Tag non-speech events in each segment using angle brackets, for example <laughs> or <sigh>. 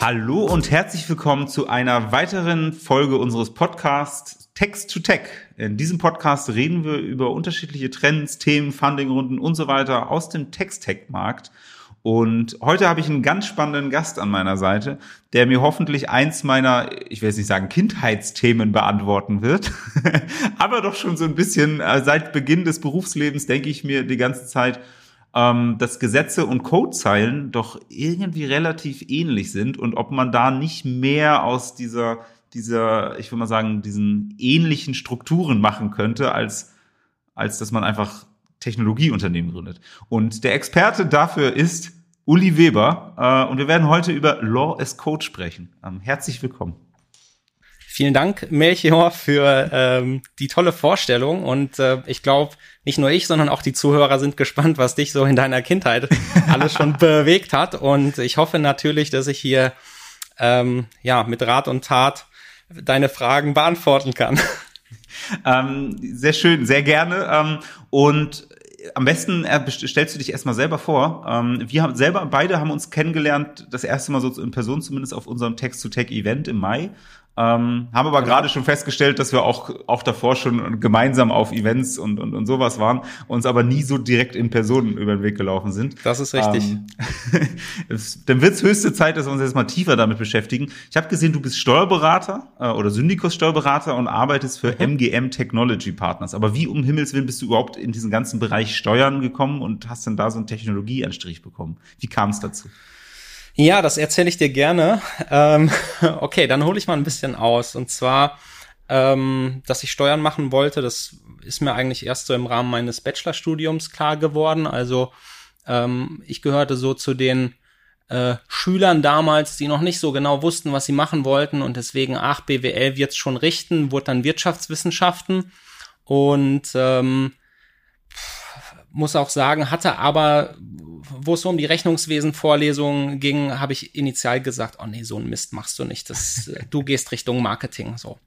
Hallo und herzlich willkommen zu einer weiteren Folge unseres Podcasts Text to Tech. In diesem Podcast reden wir über unterschiedliche Trends, Themen, Fundingrunden und so weiter aus dem Text-Tech-Markt. Und heute habe ich einen ganz spannenden Gast an meiner Seite, der mir hoffentlich eins meiner, ich will jetzt nicht sagen Kindheitsthemen beantworten wird, <laughs> aber doch schon so ein bisschen äh, seit Beginn des Berufslebens denke ich mir die ganze Zeit, ähm, dass Gesetze und Codezeilen doch irgendwie relativ ähnlich sind und ob man da nicht mehr aus dieser, dieser, ich würde mal sagen, diesen ähnlichen Strukturen machen könnte, als, als dass man einfach Technologieunternehmen gründet. Und der Experte dafür ist Uli Weber. Äh, und wir werden heute über Law as Code sprechen. Ähm, herzlich willkommen. Vielen Dank, Melchior, für ähm, die tolle Vorstellung. Und äh, ich glaube, nicht nur ich, sondern auch die Zuhörer sind gespannt, was dich so in deiner Kindheit <laughs> alles schon bewegt hat. Und ich hoffe natürlich, dass ich hier ähm, ja mit Rat und Tat deine Fragen beantworten kann. <laughs> Ähm, sehr schön, sehr gerne. Ähm, und am besten äh, stellst du dich erstmal selber vor. Ähm, wir haben selber, beide haben uns kennengelernt, das erste Mal so in Person zumindest auf unserem Text-to-Tech-Event im Mai. Ähm, haben aber gerade schon festgestellt, dass wir auch, auch davor schon gemeinsam auf Events und, und, und sowas waren, uns aber nie so direkt in Personen über den Weg gelaufen sind. Das ist richtig. Ähm, <laughs> dann wird es höchste Zeit, dass wir uns jetzt mal tiefer damit beschäftigen. Ich habe gesehen, du bist Steuerberater äh, oder Syndikus-Steuerberater und arbeitest für mhm. MGM Technology Partners. Aber wie um Himmels Willen bist du überhaupt in diesen ganzen Bereich Steuern gekommen und hast dann da so einen Technologieanstrich bekommen? Wie kam es dazu? Ja, das erzähle ich dir gerne. <laughs> Ähm, <laughs> okay, dann hole ich mal ein bisschen aus. Und zwar, ähm, dass ich Steuern machen wollte, das ist mir eigentlich erst so im Rahmen meines Bachelorstudiums klar geworden. Also ähm, ich gehörte so zu den äh, Schülern damals, die noch nicht so genau wussten, was sie machen wollten und deswegen, ach, BWL wird's schon richten, wurde dann Wirtschaftswissenschaften und ähm, muss auch sagen, hatte aber wo es so um die Rechnungswesen-Vorlesungen ging, habe ich initial gesagt, oh nee, so ein Mist machst du nicht. Das, <laughs> äh, du gehst Richtung Marketing so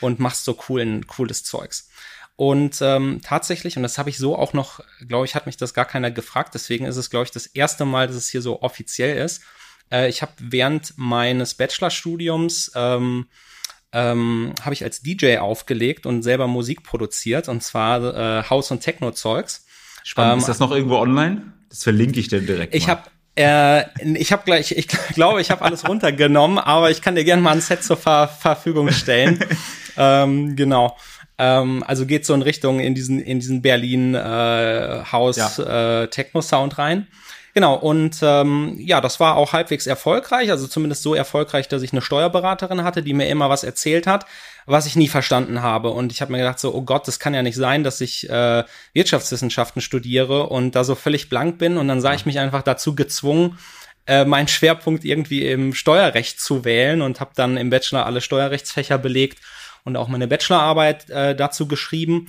und machst so coolen, cooles Zeugs. Und ähm, tatsächlich, und das habe ich so auch noch, glaube ich, hat mich das gar keiner gefragt, deswegen ist es, glaube ich, das erste Mal, dass es hier so offiziell ist. Äh, ich habe während meines Bachelorstudiums ähm, ähm, habe ich als DJ aufgelegt und selber Musik produziert, und zwar äh, House- und Techno-Zeugs. Spannend. Ähm, ist das noch irgendwo online? Das verlinke ich denn direkt. Ich habe äh, ich habe gleich, ich <laughs> glaube, ich habe alles runtergenommen, aber ich kann dir gerne mal ein Set zur Ver Verfügung stellen. <laughs> ähm, genau. Ähm, also geht so in Richtung in diesen in diesen Berlin äh, House ja. äh, Techno Sound rein. Genau, und ähm, ja, das war auch halbwegs erfolgreich, also zumindest so erfolgreich, dass ich eine Steuerberaterin hatte, die mir immer was erzählt hat, was ich nie verstanden habe. Und ich habe mir gedacht, so, oh Gott, das kann ja nicht sein, dass ich äh, Wirtschaftswissenschaften studiere und da so völlig blank bin. Und dann sah ich mich einfach dazu gezwungen, äh, meinen Schwerpunkt irgendwie im Steuerrecht zu wählen und habe dann im Bachelor alle Steuerrechtsfächer belegt und auch meine Bachelorarbeit äh, dazu geschrieben.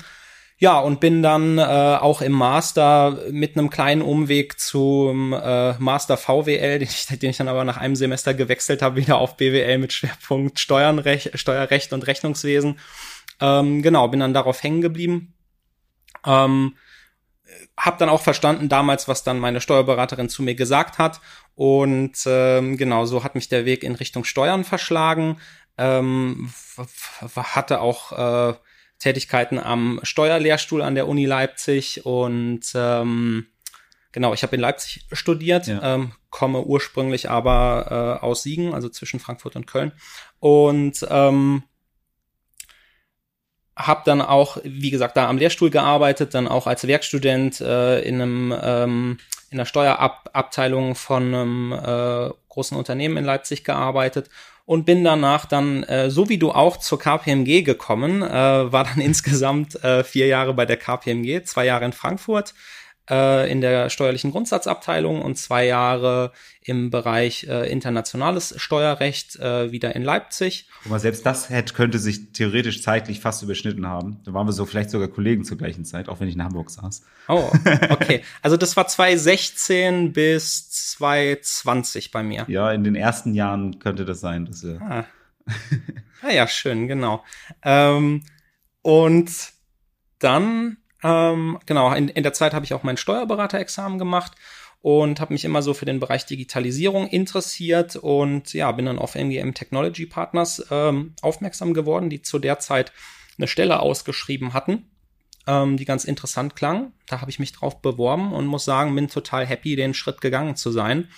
Ja, und bin dann äh, auch im Master mit einem kleinen Umweg zum äh, Master VWL, den ich, den ich dann aber nach einem Semester gewechselt habe, wieder auf BWL mit Schwerpunkt Steuernrecht, Steuerrecht und Rechnungswesen. Ähm, genau, bin dann darauf hängen geblieben. Ähm, hab dann auch verstanden damals, was dann meine Steuerberaterin zu mir gesagt hat. Und ähm, genau, so hat mich der Weg in Richtung Steuern verschlagen. Ähm, hatte auch äh, Tätigkeiten am Steuerlehrstuhl an der Uni Leipzig und ähm, genau, ich habe in Leipzig studiert, ja. ähm, komme ursprünglich aber äh, aus Siegen, also zwischen Frankfurt und Köln und ähm, habe dann auch, wie gesagt, da am Lehrstuhl gearbeitet, dann auch als Werkstudent äh, in einem ähm, in der Steuerabteilung von einem äh, großen Unternehmen in Leipzig gearbeitet und bin danach dann, äh, so wie du auch, zur KPMG gekommen, äh, war dann <laughs> insgesamt äh, vier Jahre bei der KPMG, zwei Jahre in Frankfurt äh, in der steuerlichen Grundsatzabteilung und zwei Jahre im Bereich äh, internationales Steuerrecht äh, wieder in Leipzig. Aber selbst das hätte, könnte sich theoretisch zeitlich fast überschnitten haben. Da waren wir so vielleicht sogar Kollegen zur gleichen Zeit, auch wenn ich in Hamburg saß. Oh, <laughs> okay. Also das war 2016 bis 2020 bei mir. Ja, in den ersten Jahren könnte das sein. Dass wir ah. ah ja, schön, genau. Ähm, und dann ähm, genau, in, in der Zeit habe ich auch mein Steuerberaterexamen gemacht und habe mich immer so für den Bereich Digitalisierung interessiert und ja, bin dann auf MGM Technology Partners ähm, aufmerksam geworden, die zu der Zeit eine Stelle ausgeschrieben hatten, ähm, die ganz interessant klang. Da habe ich mich drauf beworben und muss sagen, bin total happy, den Schritt gegangen zu sein,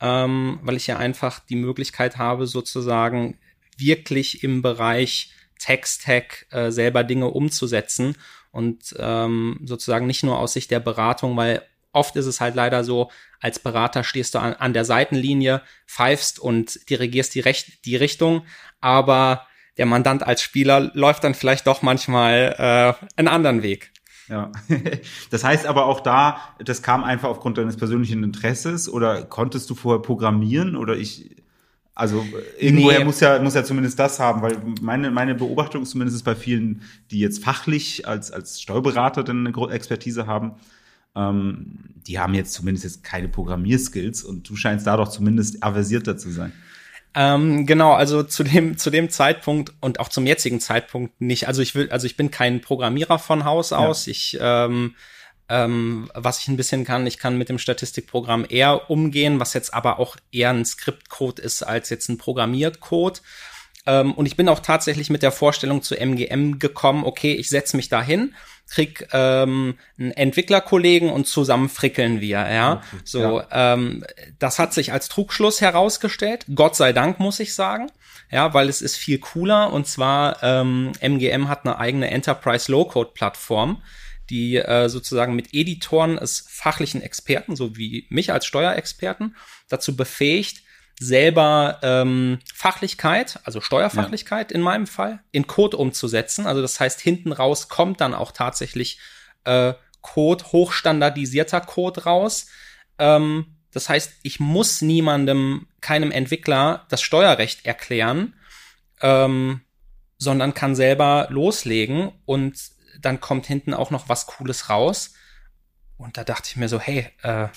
ähm, weil ich ja einfach die Möglichkeit habe, sozusagen wirklich im Bereich Text-Tech äh, selber Dinge umzusetzen und ähm, sozusagen nicht nur aus Sicht der Beratung, weil oft ist es halt leider so, als Berater stehst du an, an der Seitenlinie, pfeifst und dirigierst die, Recht, die Richtung, aber der Mandant als Spieler läuft dann vielleicht doch manchmal äh, einen anderen Weg. Ja, <laughs> das heißt aber auch da, das kam einfach aufgrund deines persönlichen Interesses oder konntest du vorher programmieren oder ich, also irgendwoher nee. muss ja muss ja zumindest das haben, weil meine meine Beobachtung ist zumindest bei vielen, die jetzt fachlich als als Steuerberater dann eine Expertise haben, ähm, die haben jetzt zumindest jetzt keine Programmierskills und du scheinst da doch zumindest aversierter zu sein. Ähm, genau, also zu dem, zu dem Zeitpunkt und auch zum jetzigen Zeitpunkt nicht. Also ich will, also ich bin kein Programmierer von Haus aus. Ja. Ich, ähm, ähm, was ich ein bisschen kann, ich kann mit dem Statistikprogramm eher umgehen, was jetzt aber auch eher ein Skriptcode ist als jetzt ein Programmiercode. Ähm, und ich bin auch tatsächlich mit der Vorstellung zu MGM gekommen, okay, ich setze mich da hin krieg ähm, einen Entwicklerkollegen und zusammen frickeln wir, ja. Okay, so, ja. Ähm, das hat sich als Trugschluss herausgestellt. Gott sei Dank, muss ich sagen. Ja, weil es ist viel cooler und zwar ähm, MGM hat eine eigene Enterprise Low-Code-Plattform, die äh, sozusagen mit Editoren es fachlichen Experten, so wie mich als Steuerexperten, dazu befähigt, selber ähm, Fachlichkeit, also Steuerfachlichkeit ja. in meinem Fall, in Code umzusetzen. Also das heißt, hinten raus kommt dann auch tatsächlich äh, Code, hochstandardisierter Code raus. Ähm, das heißt, ich muss niemandem, keinem Entwickler das Steuerrecht erklären, ähm, sondern kann selber loslegen und dann kommt hinten auch noch was Cooles raus. Und da dachte ich mir so, hey, äh,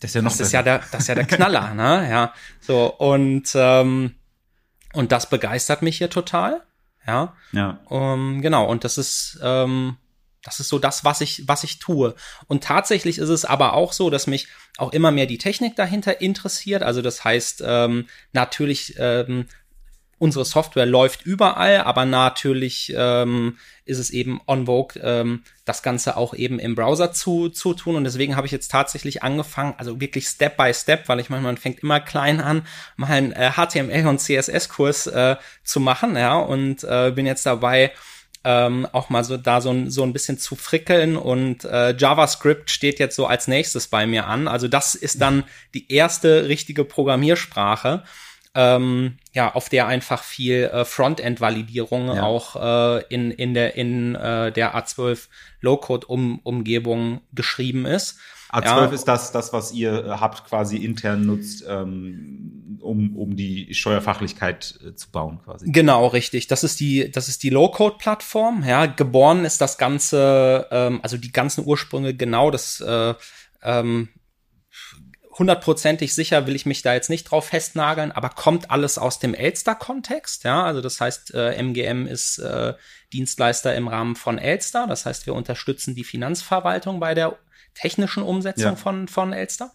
das ist ja noch das ist ja der, das ist ja der Knaller, <laughs> ne? Ja. So, und, ähm, und das begeistert mich hier total. Ja. Ja. Um, genau, und das ist, ähm, das ist so das, was ich, was ich tue. Und tatsächlich ist es aber auch so, dass mich auch immer mehr die Technik dahinter interessiert. Also das heißt, ähm, natürlich ähm, unsere Software läuft überall, aber natürlich ähm, ist es eben on Vogue, ähm, das Ganze auch eben im Browser zu, zu tun. Und deswegen habe ich jetzt tatsächlich angefangen, also wirklich Step by Step, weil ich meine, man fängt immer klein an, mal einen äh, HTML und CSS-Kurs äh, zu machen, ja, und äh, bin jetzt dabei, ähm, auch mal so da so ein, so ein bisschen zu frickeln und äh, JavaScript steht jetzt so als nächstes bei mir an. Also das ist dann die erste richtige Programmiersprache ähm, ja, auf der einfach viel äh, Frontend-Validierung ja. auch äh, in, in der, in äh, der A12 Low-Code-Umgebung geschrieben ist. A12 ja. ist das, das, was ihr äh, habt, quasi intern nutzt, ähm, um, um die Steuerfachlichkeit äh, zu bauen, quasi. Genau, richtig. Das ist die, das ist die Low-Code-Plattform. Ja, geboren ist das Ganze, ähm, also die ganzen Ursprünge genau, das äh, ähm, hundertprozentig sicher will ich mich da jetzt nicht drauf festnageln, aber kommt alles aus dem Elster-Kontext, ja, also das heißt, äh, MGM ist äh, Dienstleister im Rahmen von Elster, das heißt, wir unterstützen die Finanzverwaltung bei der technischen Umsetzung ja. von, von Elster.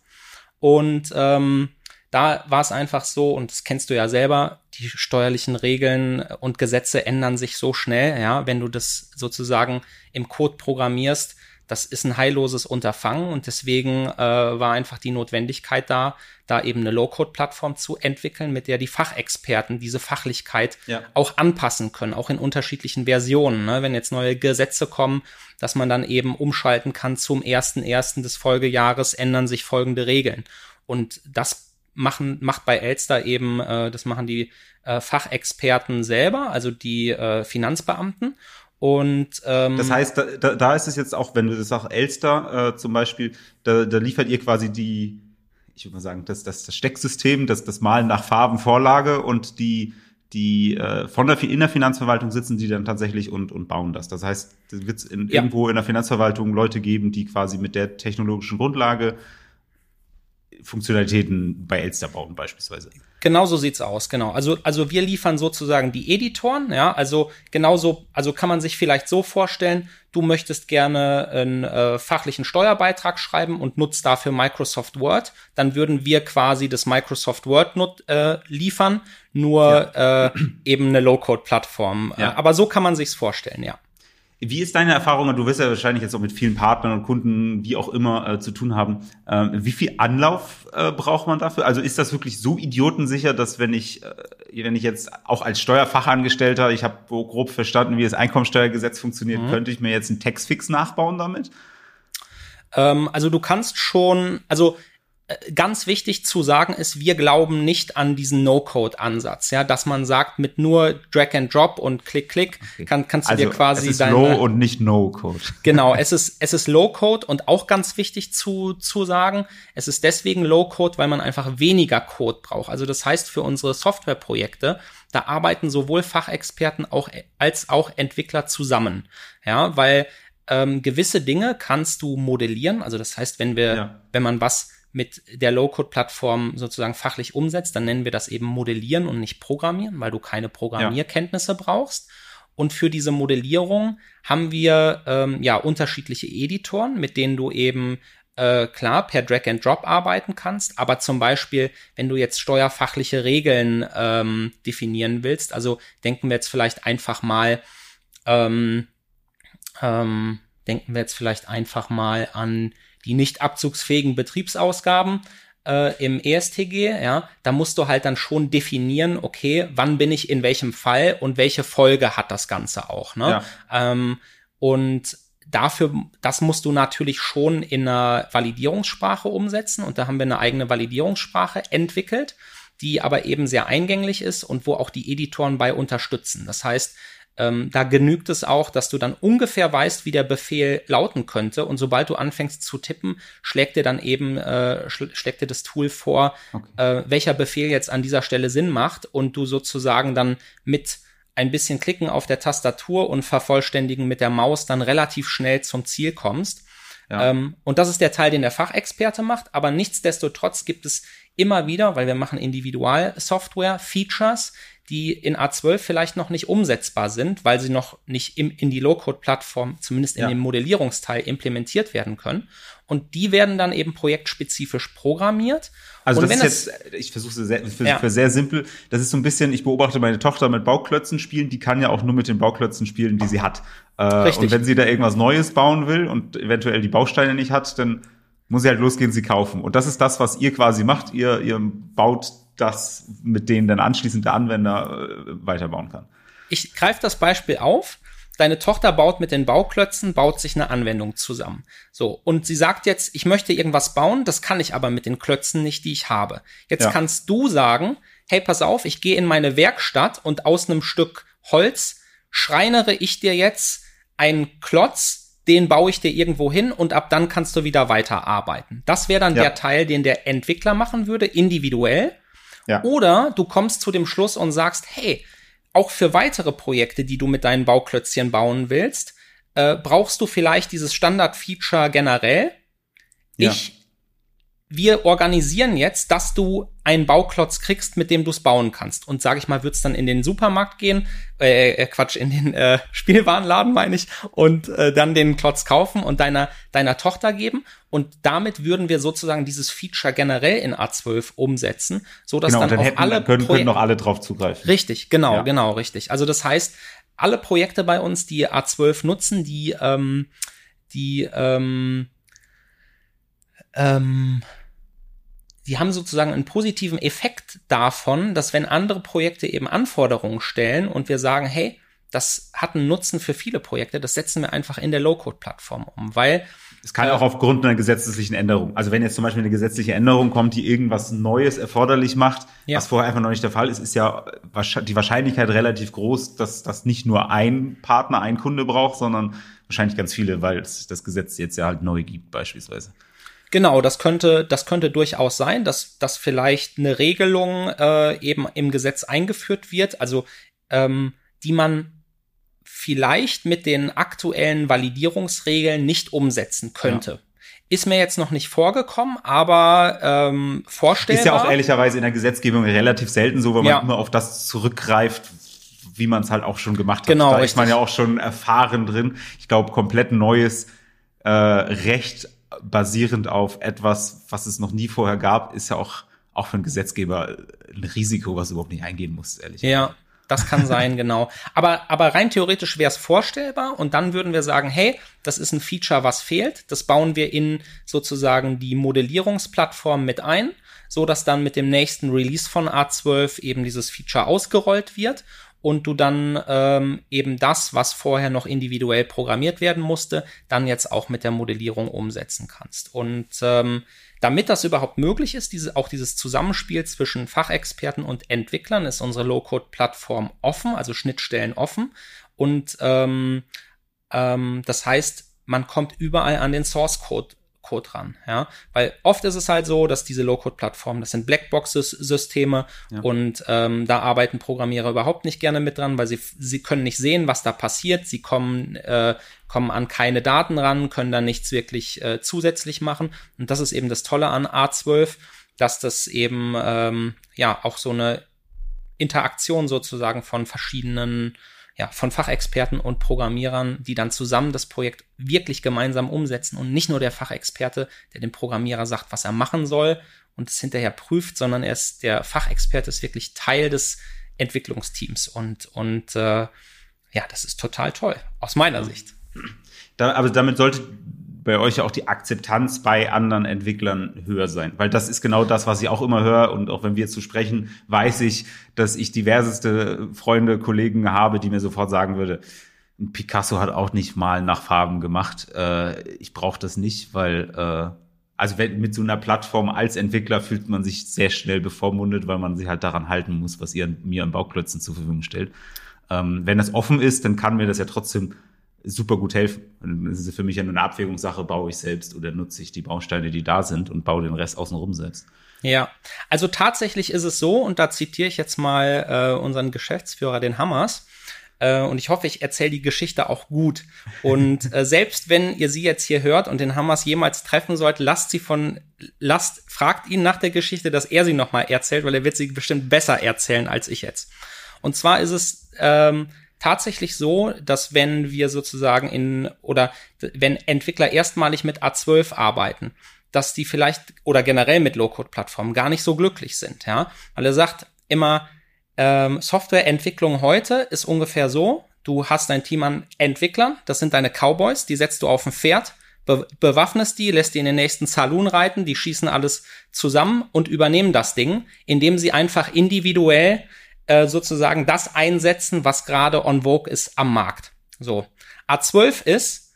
Und ähm, da war es einfach so, und das kennst du ja selber, die steuerlichen Regeln und Gesetze ändern sich so schnell, ja, wenn du das sozusagen im Code programmierst, das ist ein heilloses Unterfangen und deswegen äh, war einfach die Notwendigkeit da, da eben eine Low-Code-Plattform zu entwickeln, mit der die Fachexperten diese Fachlichkeit ja. auch anpassen können, auch in unterschiedlichen Versionen. Ne? Wenn jetzt neue Gesetze kommen, dass man dann eben umschalten kann zum ersten ersten des Folgejahres ändern sich folgende Regeln. Und das machen, macht bei Elster eben, äh, das machen die äh, Fachexperten selber, also die äh, Finanzbeamten. Und ähm, das heißt, da, da ist es jetzt auch, wenn du das sagst, Elster äh, zum Beispiel, da, da liefert ihr quasi die, ich würde mal sagen, das, das, das Stecksystem, das, das Malen nach Farbenvorlage und die die äh, von der in der Finanzverwaltung sitzen die dann tatsächlich und und bauen das. Das heißt, es wird ja. irgendwo in der Finanzverwaltung Leute geben, die quasi mit der technologischen Grundlage Funktionalitäten bei Elster bauen beispielsweise. Genau so sieht's aus, genau. Also, also wir liefern sozusagen die Editoren, ja, also genauso, also kann man sich vielleicht so vorstellen, du möchtest gerne einen äh, fachlichen Steuerbeitrag schreiben und nutzt dafür Microsoft Word, dann würden wir quasi das Microsoft Word nut, äh, liefern, nur ja. äh, eben eine Low-Code-Plattform. Ja. aber so kann man sich's vorstellen, ja. Wie ist deine Erfahrung? Du wirst ja wahrscheinlich jetzt auch mit vielen Partnern und Kunden, wie auch immer, äh, zu tun haben. Ähm, wie viel Anlauf äh, braucht man dafür? Also ist das wirklich so idiotensicher, dass wenn ich, äh, wenn ich jetzt auch als Steuerfachangestellter, ich habe grob verstanden, wie das Einkommensteuergesetz funktioniert, mhm. könnte ich mir jetzt einen Textfix nachbauen damit? Ähm, also du kannst schon, also ganz wichtig zu sagen ist, wir glauben nicht an diesen No-Code-Ansatz, ja, dass man sagt, mit nur Drag and Drop und Klick, Klick okay. kann, kannst du also dir quasi es ist deine, Low und nicht No-Code. <laughs> Genau, es ist, es ist Low-Code und auch ganz wichtig zu, zu sagen, es ist deswegen Low-Code, weil man einfach weniger Code braucht. Also das heißt, für unsere Softwareprojekte, da arbeiten sowohl Fachexperten auch, als auch Entwickler zusammen, ja, weil ähm, gewisse Dinge kannst du modellieren. Also das heißt, wenn wir, ja. wenn man was mit der Low-Code-Plattform sozusagen fachlich umsetzt, dann nennen wir das eben Modellieren und nicht Programmieren, weil du keine Programmierkenntnisse ja. brauchst. Und für diese Modellierung haben wir ähm, ja unterschiedliche Editoren, mit denen du eben äh, klar per Drag and Drop arbeiten kannst, aber zum Beispiel, wenn du jetzt steuerfachliche Regeln ähm, definieren willst, also denken wir jetzt vielleicht einfach mal, ähm, ähm, denken wir jetzt vielleicht einfach mal an die nicht abzugsfähigen Betriebsausgaben äh, im ESTG, ja, da musst du halt dann schon definieren, okay, wann bin ich in welchem Fall und welche Folge hat das Ganze auch, ne? Ja. Ähm, und dafür, das musst du natürlich schon in einer Validierungssprache umsetzen und da haben wir eine eigene Validierungssprache entwickelt, die aber eben sehr eingänglich ist und wo auch die Editoren bei unterstützen. Das heißt, ähm, da genügt es auch, dass du dann ungefähr weißt, wie der Befehl lauten könnte. Und sobald du anfängst zu tippen, schlägt dir dann eben, äh, schl schlägt dir das Tool vor, okay. äh, welcher Befehl jetzt an dieser Stelle Sinn macht und du sozusagen dann mit ein bisschen Klicken auf der Tastatur und vervollständigen mit der Maus dann relativ schnell zum Ziel kommst. Ja. Ähm, und das ist der Teil, den der Fachexperte macht, aber nichtsdestotrotz gibt es immer wieder, weil wir machen Individualsoftware, Features, die in A12 vielleicht noch nicht umsetzbar sind, weil sie noch nicht im, in die Low-Code-Plattform, zumindest in ja. dem Modellierungsteil, implementiert werden können. Und die werden dann eben projektspezifisch programmiert. Also und das ist jetzt, ich versuche es sehr, für, ja. für sehr simpel. Das ist so ein bisschen, ich beobachte meine Tochter mit Bauklötzen spielen, die kann ja auch nur mit den Bauklötzen spielen, die sie hat. Äh, Richtig. Und wenn sie da irgendwas Neues bauen will und eventuell die Bausteine nicht hat, dann muss sie halt losgehen, sie kaufen. Und das ist das, was ihr quasi macht. Ihr, ihr baut das, mit denen dann anschließend der Anwender äh, weiterbauen kann. Ich greife das Beispiel auf. Deine Tochter baut mit den Bauklötzen, baut sich eine Anwendung zusammen. So. Und sie sagt jetzt, ich möchte irgendwas bauen, das kann ich aber mit den Klötzen nicht, die ich habe. Jetzt ja. kannst du sagen, hey, pass auf, ich gehe in meine Werkstatt und aus einem Stück Holz schreinere ich dir jetzt einen Klotz, den baue ich dir irgendwo hin und ab dann kannst du wieder weiterarbeiten. Das wäre dann ja. der Teil, den der Entwickler machen würde, individuell. Ja. Oder du kommst zu dem Schluss und sagst, hey, auch für weitere Projekte, die du mit deinen Bauklötzchen bauen willst, äh, brauchst du vielleicht dieses Standard-Feature generell. Ja. Ich wir organisieren jetzt, dass du einen Bauklotz kriegst, mit dem du es bauen kannst. Und sage ich mal, wird's dann in den Supermarkt gehen, äh, äh, Quatsch, in den äh, <laughs> Spielwarenladen meine ich, und äh, dann den Klotz kaufen und deiner deiner Tochter geben. Und damit würden wir sozusagen dieses Feature generell in A12 umsetzen, so dass genau, dann, dann auf hätten, alle können, können noch alle drauf zugreifen. Richtig, genau, ja. genau, richtig. Also das heißt, alle Projekte bei uns, die A12 nutzen, die ähm, die ähm, ähm, die haben sozusagen einen positiven Effekt davon, dass wenn andere Projekte eben Anforderungen stellen und wir sagen, hey, das hat einen Nutzen für viele Projekte, das setzen wir einfach in der Low-Code-Plattform um, weil es kann auch aufgrund einer gesetzlichen Änderung. Also wenn jetzt zum Beispiel eine gesetzliche Änderung kommt, die irgendwas Neues erforderlich macht, ja. was vorher einfach noch nicht der Fall ist, ist ja die Wahrscheinlichkeit relativ groß, dass das nicht nur ein Partner, ein Kunde braucht, sondern wahrscheinlich ganz viele, weil es das Gesetz jetzt ja halt neu gibt beispielsweise. Genau, das könnte, das könnte durchaus sein, dass, dass vielleicht eine Regelung äh, eben im Gesetz eingeführt wird, also ähm, die man vielleicht mit den aktuellen Validierungsregeln nicht umsetzen könnte. Ja. Ist mir jetzt noch nicht vorgekommen, aber ähm, vorstellbar. Ist ja auch ehrlicherweise in der Gesetzgebung relativ selten so, weil man immer auf das zurückgreift, wie man es halt auch schon gemacht hat. Genau, da ist man ja auch schon erfahren drin. Ich glaube, komplett neues äh, Recht basierend auf etwas, was es noch nie vorher gab, ist ja auch auch für einen Gesetzgeber ein Risiko, was überhaupt nicht eingehen muss, ehrlich. Ja, das kann sein, genau. Aber, aber rein theoretisch wäre es vorstellbar und dann würden wir sagen, hey, das ist ein Feature, was fehlt. Das bauen wir in sozusagen die Modellierungsplattform mit ein, so dass dann mit dem nächsten Release von A12 eben dieses Feature ausgerollt wird und du dann ähm, eben das, was vorher noch individuell programmiert werden musste, dann jetzt auch mit der Modellierung umsetzen kannst. Und ähm, damit das überhaupt möglich ist, diese, auch dieses Zusammenspiel zwischen Fachexperten und Entwicklern, ist unsere Low-Code-Plattform offen, also Schnittstellen offen. Und ähm, ähm, das heißt, man kommt überall an den Source-Code Code ran, ja, weil oft ist es halt so, dass diese Low-Code-Plattformen, das sind Blackboxes-Systeme ja. und ähm, da arbeiten Programmierer überhaupt nicht gerne mit dran, weil sie sie können nicht sehen, was da passiert, sie kommen äh, kommen an keine Daten ran, können da nichts wirklich äh, zusätzlich machen. Und das ist eben das Tolle an A12, dass das eben ähm, ja auch so eine Interaktion sozusagen von verschiedenen ja, von Fachexperten und Programmierern, die dann zusammen das Projekt wirklich gemeinsam umsetzen und nicht nur der Fachexperte, der dem Programmierer sagt, was er machen soll und es hinterher prüft, sondern er ist der Fachexperte ist wirklich Teil des Entwicklungsteams und und äh, ja, das ist total toll aus meiner Sicht. Da, aber damit sollte bei euch auch die Akzeptanz bei anderen Entwicklern höher sein. Weil das ist genau das, was ich auch immer höre. Und auch wenn wir zu sprechen, weiß ich, dass ich diverseste Freunde, Kollegen habe, die mir sofort sagen würde, Picasso hat auch nicht mal nach Farben gemacht. Äh, ich brauche das nicht, weil äh, also wenn, mit so einer Plattform als Entwickler fühlt man sich sehr schnell bevormundet, weil man sich halt daran halten muss, was ihr mir an Bauklötzen zur Verfügung stellt. Ähm, wenn das offen ist, dann kann mir das ja trotzdem super gut helfen. Und das ist für mich ja nur eine Abwägungssache, baue ich selbst oder nutze ich die Bausteine, die da sind und baue den Rest außenrum selbst. Ja, also tatsächlich ist es so, und da zitiere ich jetzt mal äh, unseren Geschäftsführer, den Hammers, äh, und ich hoffe, ich erzähle die Geschichte auch gut. Und <laughs> äh, selbst wenn ihr sie jetzt hier hört und den Hammers jemals treffen sollt, lasst sie von, lasst, fragt ihn nach der Geschichte, dass er sie nochmal erzählt, weil er wird sie bestimmt besser erzählen als ich jetzt. Und zwar ist es ähm, tatsächlich so, dass wenn wir sozusagen in oder wenn Entwickler erstmalig mit A12 arbeiten, dass die vielleicht oder generell mit Low-Code-Plattformen gar nicht so glücklich sind, ja, weil er sagt immer ähm, Softwareentwicklung heute ist ungefähr so: Du hast ein Team an Entwicklern, das sind deine Cowboys, die setzt du auf ein Pferd, be bewaffnest die, lässt die in den nächsten Saloon reiten, die schießen alles zusammen und übernehmen das Ding, indem sie einfach individuell äh, sozusagen das einsetzen, was gerade on vogue ist am Markt. So. A12 ist,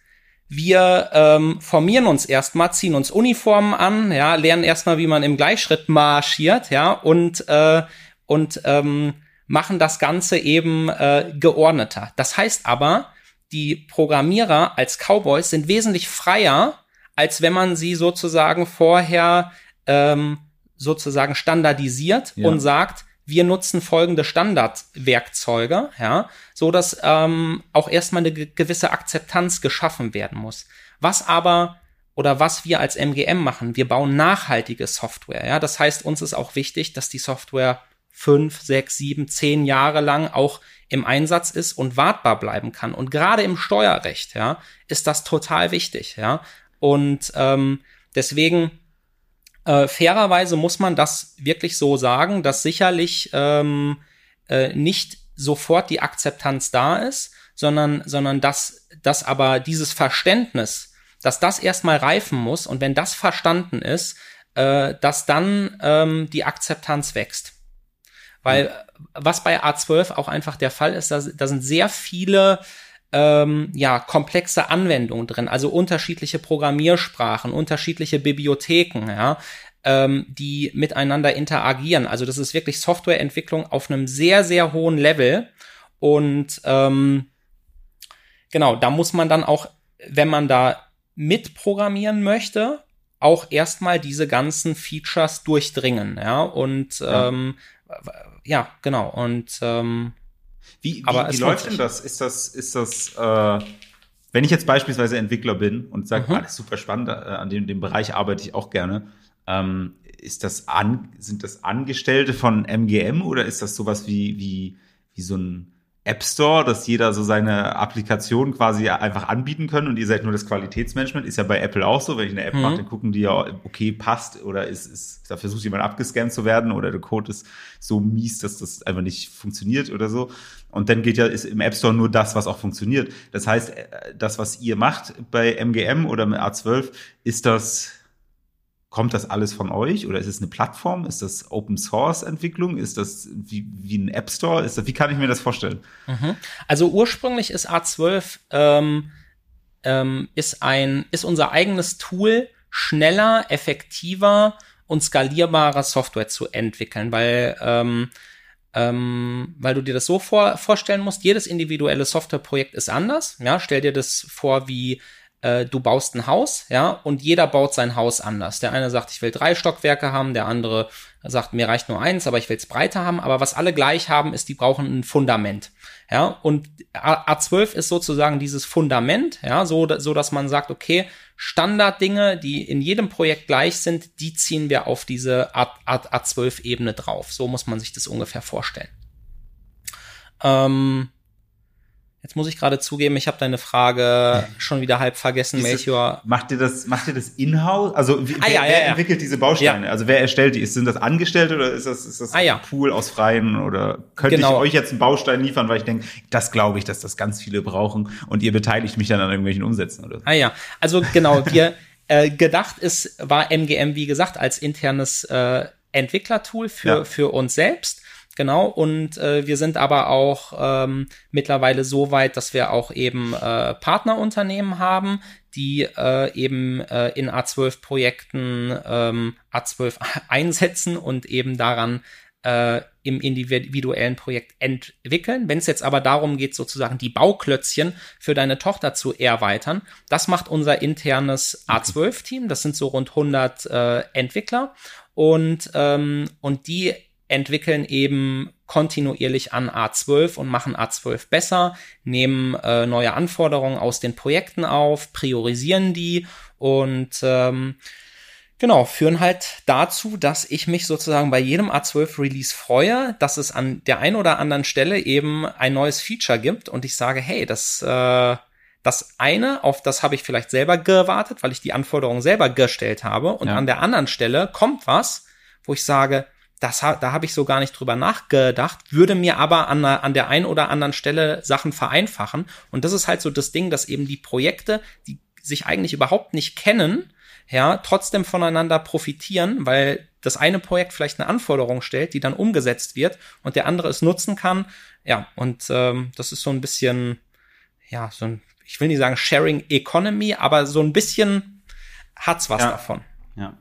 wir ähm, formieren uns erstmal, ziehen uns Uniformen an, ja, lernen erstmal, wie man im Gleichschritt marschiert, ja, und, äh, und ähm, machen das Ganze eben äh, geordneter. Das heißt aber, die Programmierer als Cowboys sind wesentlich freier, als wenn man sie sozusagen vorher ähm, sozusagen standardisiert ja. und sagt, wir nutzen folgende Standardwerkzeuge, ja, so dass ähm, auch erstmal eine gewisse Akzeptanz geschaffen werden muss. Was aber oder was wir als MGM machen, wir bauen nachhaltige Software, ja. Das heißt, uns ist auch wichtig, dass die Software fünf, sechs, sieben, zehn Jahre lang auch im Einsatz ist und wartbar bleiben kann. Und gerade im Steuerrecht, ja, ist das total wichtig, ja. Und ähm, deswegen äh, fairerweise muss man das wirklich so sagen, dass sicherlich ähm, äh, nicht sofort die Akzeptanz da ist, sondern, sondern dass, dass aber dieses Verständnis, dass das erstmal reifen muss und wenn das verstanden ist, äh, dass dann ähm, die Akzeptanz wächst. Weil was bei A12 auch einfach der Fall ist, da, da sind sehr viele ähm, ja, komplexe Anwendungen drin, also unterschiedliche Programmiersprachen, unterschiedliche Bibliotheken, ja, ähm, die miteinander interagieren. Also das ist wirklich Softwareentwicklung auf einem sehr, sehr hohen Level. Und ähm, genau, da muss man dann auch, wenn man da mitprogrammieren möchte, auch erstmal diese ganzen Features durchdringen, ja. Und ja, ähm, ja genau. Und ähm, wie, wie, wie läuft denn das? Ist das, ist das, äh, wenn ich jetzt beispielsweise Entwickler bin und sage, mhm. ah, das ist super spannend, äh, an dem, dem Bereich arbeite ich auch gerne, ähm, ist das an, sind das Angestellte von MGM oder ist das sowas wie, wie, wie so ein App Store, dass jeder so seine Applikation quasi einfach anbieten können und ihr seid nur das Qualitätsmanagement. Ist ja bei Apple auch so. Wenn ich eine App mhm. mache, dann gucken die ja, okay, passt oder ist, ist, da versucht jemand abgescannt zu werden oder der Code ist so mies, dass das einfach nicht funktioniert oder so. Und dann geht ja, ist im App Store nur das, was auch funktioniert. Das heißt, äh, das, was ihr macht bei MGM oder mit A12, ist das Kommt das alles von euch oder ist es eine Plattform? Ist das Open Source Entwicklung? Ist das wie, wie ein App Store? Ist das, wie kann ich mir das vorstellen? Mhm. Also ursprünglich ist A12 ähm, ähm, ist ein ist unser eigenes Tool schneller, effektiver und skalierbarer Software zu entwickeln, weil ähm, ähm, weil du dir das so vor, vorstellen musst, jedes individuelle Softwareprojekt ist anders. Ja, stell dir das vor wie äh, du baust ein Haus, ja, und jeder baut sein Haus anders. Der eine sagt, ich will drei Stockwerke haben, der andere sagt, mir reicht nur eins, aber ich will es breiter haben. Aber was alle gleich haben, ist, die brauchen ein Fundament. Ja, und A12 ist sozusagen dieses Fundament, ja, so, so dass man sagt, okay, Standarddinge, die in jedem Projekt gleich sind, die ziehen wir auf diese A, A, A12-Ebene drauf. So muss man sich das ungefähr vorstellen. Ähm, Jetzt muss ich gerade zugeben, ich habe deine Frage schon wieder halb vergessen, Melchior. Macht ihr das, macht ihr das in-house? Also wie, ah, wer, ja, wer ja, entwickelt diese Bausteine? Also wer erstellt die? Sind das Angestellte oder ist das, ist das ah, ein Pool aus Freien? Oder könnte genau. ich euch jetzt einen Baustein liefern, weil ich denke, das glaube ich, dass das ganz viele brauchen und ihr beteiligt mich dann an irgendwelchen Umsätzen oder so? Ah ja, also genau, wir <laughs> äh, gedacht ist, war MGM, wie gesagt, als internes äh, Entwicklertool für, für uns selbst. Genau, und äh, wir sind aber auch ähm, mittlerweile so weit, dass wir auch eben äh, Partnerunternehmen haben, die äh, eben äh, in A12-Projekten ähm, A12 <laughs> einsetzen und eben daran äh, im individuellen Projekt entwickeln. Wenn es jetzt aber darum geht, sozusagen die Bauklötzchen für deine Tochter zu erweitern, das macht unser internes A12-Team. Das sind so rund 100 äh, Entwickler und ähm, und die entwickeln eben kontinuierlich an A12 und machen A12 besser, nehmen äh, neue Anforderungen aus den Projekten auf, priorisieren die und ähm, genau, führen halt dazu, dass ich mich sozusagen bei jedem A12 Release freue, dass es an der einen oder anderen Stelle eben ein neues Feature gibt und ich sage, hey, das äh, das eine, auf das habe ich vielleicht selber gewartet, weil ich die Anforderungen selber gestellt habe und ja. an der anderen Stelle kommt was, wo ich sage, das, da habe ich so gar nicht drüber nachgedacht, würde mir aber an, an der einen oder anderen Stelle Sachen vereinfachen. Und das ist halt so das Ding, dass eben die Projekte, die sich eigentlich überhaupt nicht kennen, ja, trotzdem voneinander profitieren, weil das eine Projekt vielleicht eine Anforderung stellt, die dann umgesetzt wird und der andere es nutzen kann. Ja, und ähm, das ist so ein bisschen, ja, so ein, ich will nicht sagen Sharing Economy, aber so ein bisschen hat's was ja. davon. Ja.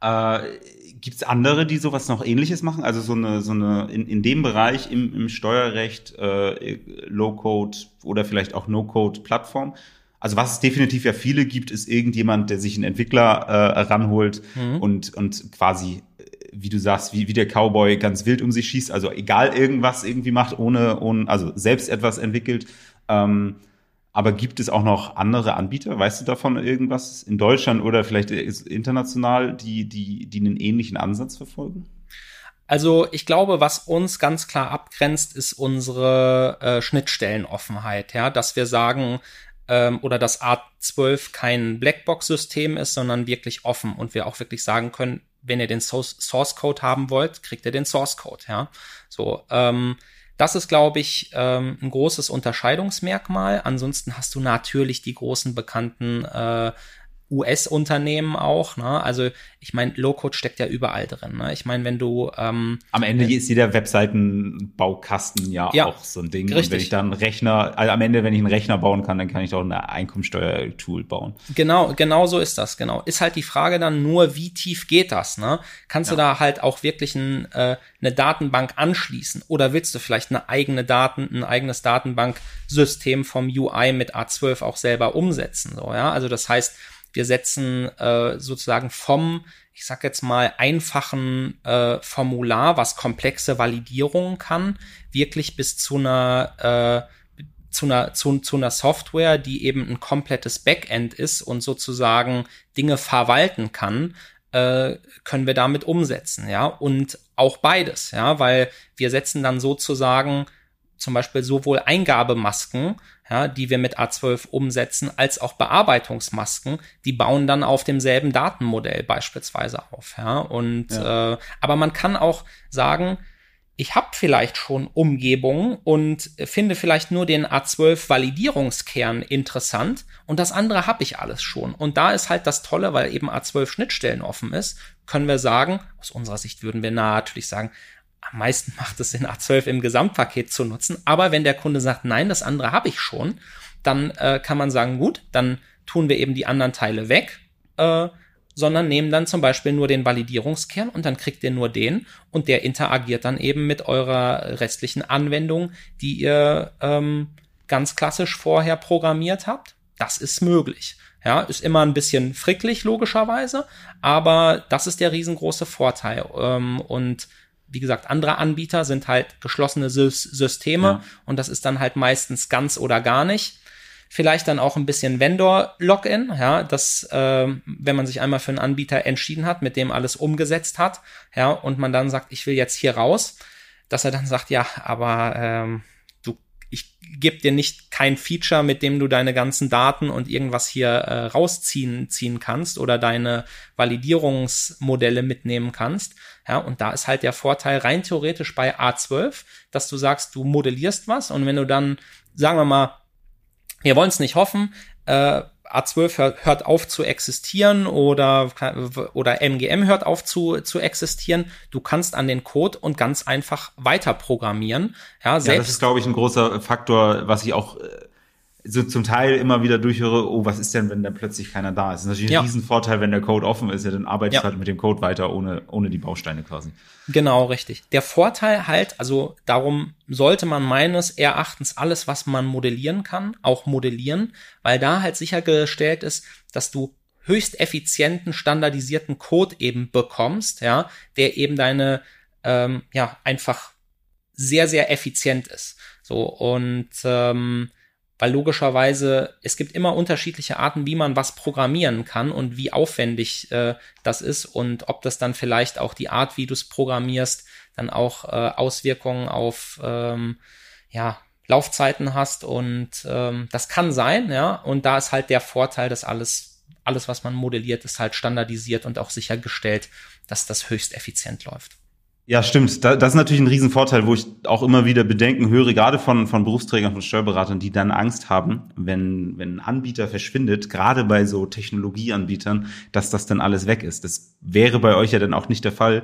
Äh, Gibt es andere, die sowas noch ähnliches machen? Also so eine, so eine in, in dem Bereich im, im Steuerrecht, äh, Low-Code oder vielleicht auch No-Code-Plattform? Also was es definitiv ja viele gibt, ist irgendjemand, der sich einen Entwickler äh, ranholt mhm. und, und quasi, äh, wie du sagst, wie, wie der Cowboy ganz wild um sich schießt, also egal irgendwas irgendwie macht, ohne, ohne also selbst etwas entwickelt. Ähm, aber gibt es auch noch andere Anbieter? Weißt du davon irgendwas in Deutschland oder vielleicht international, die, die, die einen ähnlichen Ansatz verfolgen? Also ich glaube, was uns ganz klar abgrenzt, ist unsere äh, Schnittstellenoffenheit, ja, dass wir sagen, ähm, oder dass A12 kein Blackbox-System ist, sondern wirklich offen und wir auch wirklich sagen können, wenn ihr den Source Code haben wollt, kriegt ihr den Source Code, ja. So, ähm, das ist, glaube ich, ähm, ein großes Unterscheidungsmerkmal. Ansonsten hast du natürlich die großen bekannten äh, US-Unternehmen auch. Ne? Also ich meine, Low-Code steckt ja überall drin. Ne? Ich meine, wenn du ähm, am Ende äh, ist jeder Webseitenbaukasten ja, ja auch so ein Ding. Richtig. Und wenn ich dann einen Rechner, also am Ende, wenn ich einen Rechner bauen kann, dann kann ich auch ein Einkommensteuer-Tool bauen. Genau, genau so ist das. Genau. Ist halt die Frage dann nur, wie tief geht das? Ne? Kannst ja. du da halt auch wirklich ein, äh, eine Datenbank anschließen? Oder willst du vielleicht eine eigene Daten, ein eigenes Datenbanksystem vom UI mit A12 auch selber umsetzen? So, ja, also das heißt wir setzen äh, sozusagen vom, ich sag jetzt mal, einfachen äh, Formular, was komplexe Validierungen kann, wirklich bis zu einer äh, zu einer, zu, zu einer Software, die eben ein komplettes Backend ist und sozusagen Dinge verwalten kann, äh, können wir damit umsetzen, ja. Und auch beides, ja, weil wir setzen dann sozusagen zum Beispiel sowohl Eingabemasken, ja, die wir mit A12 umsetzen, als auch Bearbeitungsmasken, die bauen dann auf demselben Datenmodell beispielsweise auf. Ja, und ja. Äh, aber man kann auch sagen, ich habe vielleicht schon Umgebungen und finde vielleicht nur den A12 Validierungskern interessant und das andere habe ich alles schon. Und da ist halt das Tolle, weil eben A12 Schnittstellen offen ist, können wir sagen, aus unserer Sicht würden wir natürlich sagen, am meisten macht es in A12 im Gesamtpaket zu nutzen. Aber wenn der Kunde sagt, nein, das andere habe ich schon, dann äh, kann man sagen, gut, dann tun wir eben die anderen Teile weg. Äh, sondern nehmen dann zum Beispiel nur den Validierungskern und dann kriegt ihr nur den und der interagiert dann eben mit eurer restlichen Anwendung, die ihr ähm, ganz klassisch vorher programmiert habt. Das ist möglich. Ja, ist immer ein bisschen fricklich, logischerweise, aber das ist der riesengroße Vorteil. Ähm, und wie gesagt, andere Anbieter sind halt geschlossene Systeme ja. und das ist dann halt meistens ganz oder gar nicht. Vielleicht dann auch ein bisschen Vendor-Login, ja, dass, äh, wenn man sich einmal für einen Anbieter entschieden hat, mit dem alles umgesetzt hat, ja, und man dann sagt, ich will jetzt hier raus, dass er dann sagt, ja, aber ähm, du, ich gebe dir nicht kein Feature, mit dem du deine ganzen Daten und irgendwas hier äh, rausziehen ziehen kannst oder deine Validierungsmodelle mitnehmen kannst. Ja, und da ist halt der Vorteil rein theoretisch bei A12, dass du sagst, du modellierst was und wenn du dann, sagen wir mal, wir wollen es nicht hoffen. Äh, A12 hört, hört auf zu existieren oder, oder MGM hört auf zu, zu existieren. Du kannst an den Code und ganz einfach weiter programmieren. Ja, selbst ja das ist, glaube ich, ein großer Faktor, was ich auch äh, so zum Teil immer wieder durchhöre, oh, was ist denn, wenn da plötzlich keiner da ist? Das ist natürlich ja. ein Riesenvorteil, wenn der Code offen ist, ja, dann arbeitest ja. halt mit dem Code weiter, ohne, ohne die Bausteine quasi. Genau, richtig. Der Vorteil halt, also darum sollte man meines Erachtens alles, was man modellieren kann, auch modellieren, weil da halt sichergestellt ist, dass du höchst effizienten, standardisierten Code eben bekommst, ja, der eben deine, ähm, ja, einfach sehr, sehr effizient ist. So, und ähm, weil logischerweise es gibt immer unterschiedliche Arten, wie man was programmieren kann und wie aufwendig äh, das ist und ob das dann vielleicht auch die Art, wie du es programmierst, dann auch äh, Auswirkungen auf ähm, ja, Laufzeiten hast und ähm, das kann sein, ja, und da ist halt der Vorteil, dass alles, alles, was man modelliert, ist halt standardisiert und auch sichergestellt, dass das höchst effizient läuft. Ja, stimmt. das ist natürlich ein Riesenvorteil, wo ich auch immer wieder Bedenken höre, gerade von, von Berufsträgern, von Steuerberatern, die dann Angst haben, wenn, wenn ein Anbieter verschwindet, gerade bei so Technologieanbietern, dass das dann alles weg ist. Das wäre bei euch ja dann auch nicht der Fall,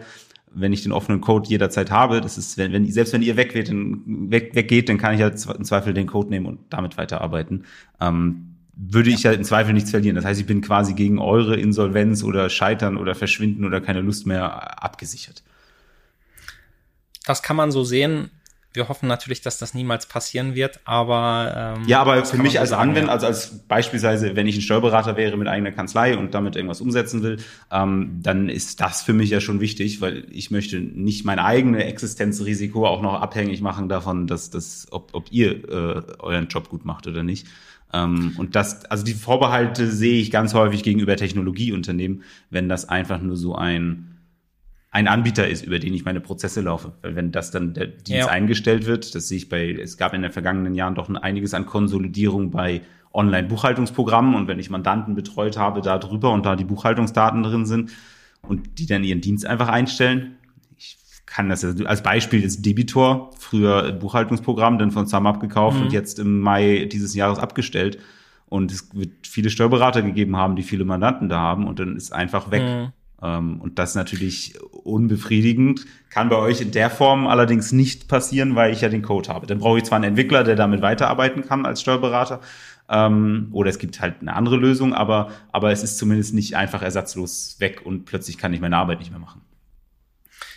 wenn ich den offenen Code jederzeit habe. Das ist, wenn, wenn selbst wenn ihr weggeht, dann, weg, weggeht, dann kann ich ja im Zweifel den Code nehmen und damit weiterarbeiten. Ähm, würde ich ja im Zweifel nichts verlieren. Das heißt, ich bin quasi gegen eure Insolvenz oder Scheitern oder Verschwinden oder keine Lust mehr abgesichert das kann man so sehen. Wir hoffen natürlich, dass das niemals passieren wird, aber ähm, ja, aber für mich als Anwender, also als beispielsweise, wenn ich ein Steuerberater wäre mit eigener Kanzlei und damit irgendwas umsetzen will, ähm, dann ist das für mich ja schon wichtig, weil ich möchte nicht mein eigenes Existenzrisiko auch noch abhängig machen davon, dass das, ob, ob ihr äh, euren Job gut macht oder nicht. Ähm, und das, also die Vorbehalte sehe ich ganz häufig gegenüber Technologieunternehmen, wenn das einfach nur so ein ein Anbieter ist, über den ich meine Prozesse laufe. Weil wenn das dann der Dienst ja. eingestellt wird, das sehe ich bei, es gab in den vergangenen Jahren doch einiges an Konsolidierung bei Online-Buchhaltungsprogrammen und wenn ich Mandanten betreut habe da drüber und da die Buchhaltungsdaten drin sind und die dann ihren Dienst einfach einstellen, ich kann das als Beispiel ist Debitor, früher Buchhaltungsprogramm, dann von SumUp gekauft mhm. und jetzt im Mai dieses Jahres abgestellt. Und es wird viele Steuerberater gegeben haben, die viele Mandanten da haben und dann ist einfach weg. Mhm. Ähm, und das ist natürlich unbefriedigend. Kann bei euch in der Form allerdings nicht passieren, weil ich ja den Code habe. Dann brauche ich zwar einen Entwickler, der damit weiterarbeiten kann als Steuerberater. Ähm, oder es gibt halt eine andere Lösung, aber, aber es ist zumindest nicht einfach ersatzlos weg und plötzlich kann ich meine Arbeit nicht mehr machen.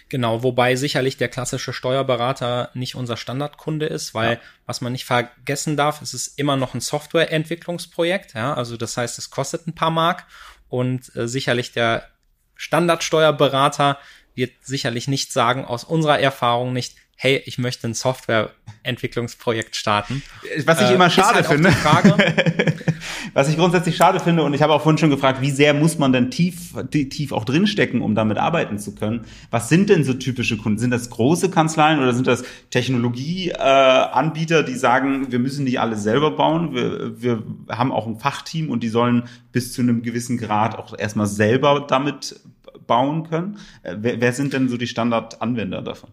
Genau, wobei sicherlich der klassische Steuerberater nicht unser Standardkunde ist, weil ja. was man nicht vergessen darf, es ist immer noch ein Softwareentwicklungsprojekt, ja, also das heißt, es kostet ein paar Mark und äh, sicherlich der Standardsteuerberater wird sicherlich nicht sagen, aus unserer Erfahrung nicht, hey, ich möchte ein Softwareentwicklungsprojekt starten. Was ich äh, immer schade halt finde. <laughs> Was ich grundsätzlich schade finde, und ich habe auch vorhin schon gefragt, wie sehr muss man denn tief, tief auch drinstecken, um damit arbeiten zu können? Was sind denn so typische Kunden? Sind das große Kanzleien oder sind das Technologieanbieter, äh, die sagen, wir müssen nicht alles selber bauen, wir, wir haben auch ein Fachteam und die sollen bis zu einem gewissen Grad auch erstmal selber damit bauen können? Äh, wer, wer sind denn so die Standardanwender davon?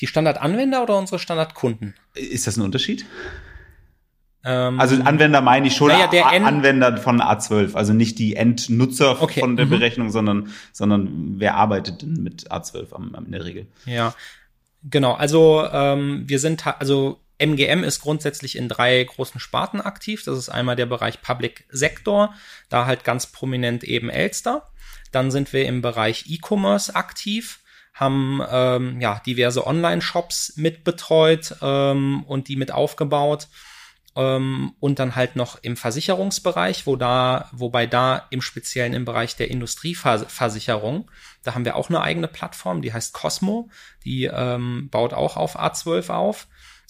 Die Standardanwender oder unsere Standardkunden? Ist das ein Unterschied? Ähm, also Anwender meine ich schon, naja, der Anwender von A12, also nicht die Endnutzer okay. von der mhm. Berechnung, sondern, sondern wer arbeitet denn mit A12 am, am in der Regel? Ja, genau. Also ähm, wir sind, also MGM ist grundsätzlich in drei großen Sparten aktiv. Das ist einmal der Bereich Public Sector, da halt ganz prominent eben Elster. Dann sind wir im Bereich E-Commerce aktiv haben ähm, ja diverse Online-Shops mitbetreut ähm, und die mit aufgebaut ähm, und dann halt noch im Versicherungsbereich, wo da, wobei da im Speziellen im Bereich der Industrieversicherung, da haben wir auch eine eigene Plattform, die heißt Cosmo, die ähm, baut auch auf A12 auf.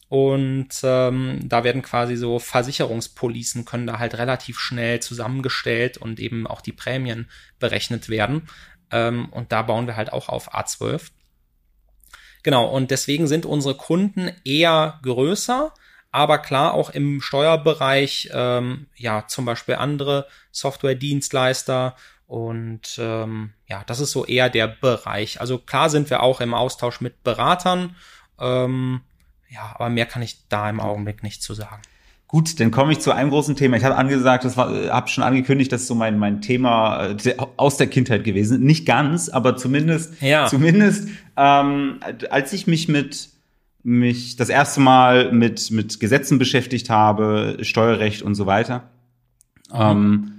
Und ähm, da werden quasi so Versicherungspolicen können da halt relativ schnell zusammengestellt und eben auch die Prämien berechnet werden. Ähm, und da bauen wir halt auch auf A12. Genau, und deswegen sind unsere Kunden eher größer, aber klar auch im Steuerbereich, ähm, ja, zum Beispiel andere Software-Dienstleister und ähm, ja, das ist so eher der Bereich. Also klar sind wir auch im Austausch mit Beratern, ähm, ja, aber mehr kann ich da im Augenblick nicht zu sagen. Gut, dann komme ich zu einem großen Thema. Ich habe angesagt, das war, habe schon angekündigt, das ist so mein mein Thema äh, aus der Kindheit gewesen. Nicht ganz, aber zumindest, ja. zumindest, ähm, als ich mich mit mich das erste Mal mit mit Gesetzen beschäftigt habe, Steuerrecht und so weiter, mhm. ähm,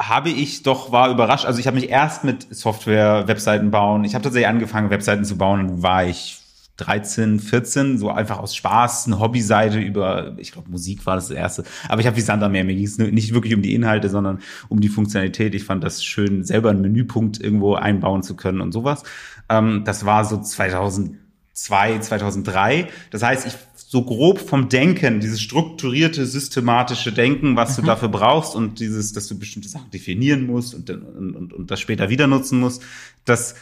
habe ich doch war überrascht. Also ich habe mich erst mit Software, Webseiten bauen. Ich habe tatsächlich angefangen, Webseiten zu bauen. War ich 13, 14, so einfach aus Spaß, eine Hobbyseite über, ich glaube, Musik war das, das erste. Aber ich habe wie Sander mehr. Mir ging es nicht wirklich um die Inhalte, sondern um die Funktionalität. Ich fand das schön, selber einen Menüpunkt irgendwo einbauen zu können und sowas. Ähm, das war so 2002, 2003. Das heißt, ich so grob vom Denken, dieses strukturierte, systematische Denken, was mhm. du dafür brauchst und dieses, dass du bestimmte Sachen definieren musst und, und, und, und das später wieder nutzen musst, das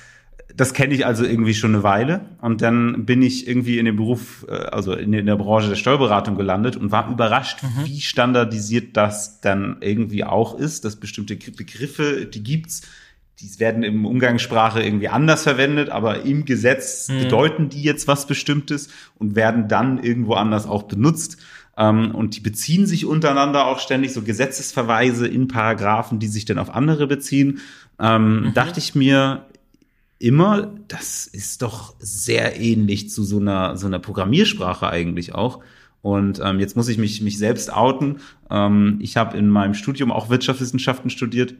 das kenne ich also irgendwie schon eine Weile. Und dann bin ich irgendwie in dem Beruf, äh, also in der Branche der Steuerberatung gelandet und war überrascht, mhm. wie standardisiert das dann irgendwie auch ist, dass bestimmte Begriffe, die gibt's, die werden im Umgangssprache irgendwie anders verwendet, aber im Gesetz mhm. bedeuten die jetzt was Bestimmtes und werden dann irgendwo anders auch benutzt. Ähm, und die beziehen sich untereinander auch ständig, so Gesetzesverweise in Paragraphen, die sich dann auf andere beziehen. Ähm, mhm. Dachte ich mir, immer, das ist doch sehr ähnlich zu so einer, so einer Programmiersprache eigentlich auch. Und ähm, jetzt muss ich mich, mich selbst outen. Ähm, ich habe in meinem Studium auch Wirtschaftswissenschaften studiert,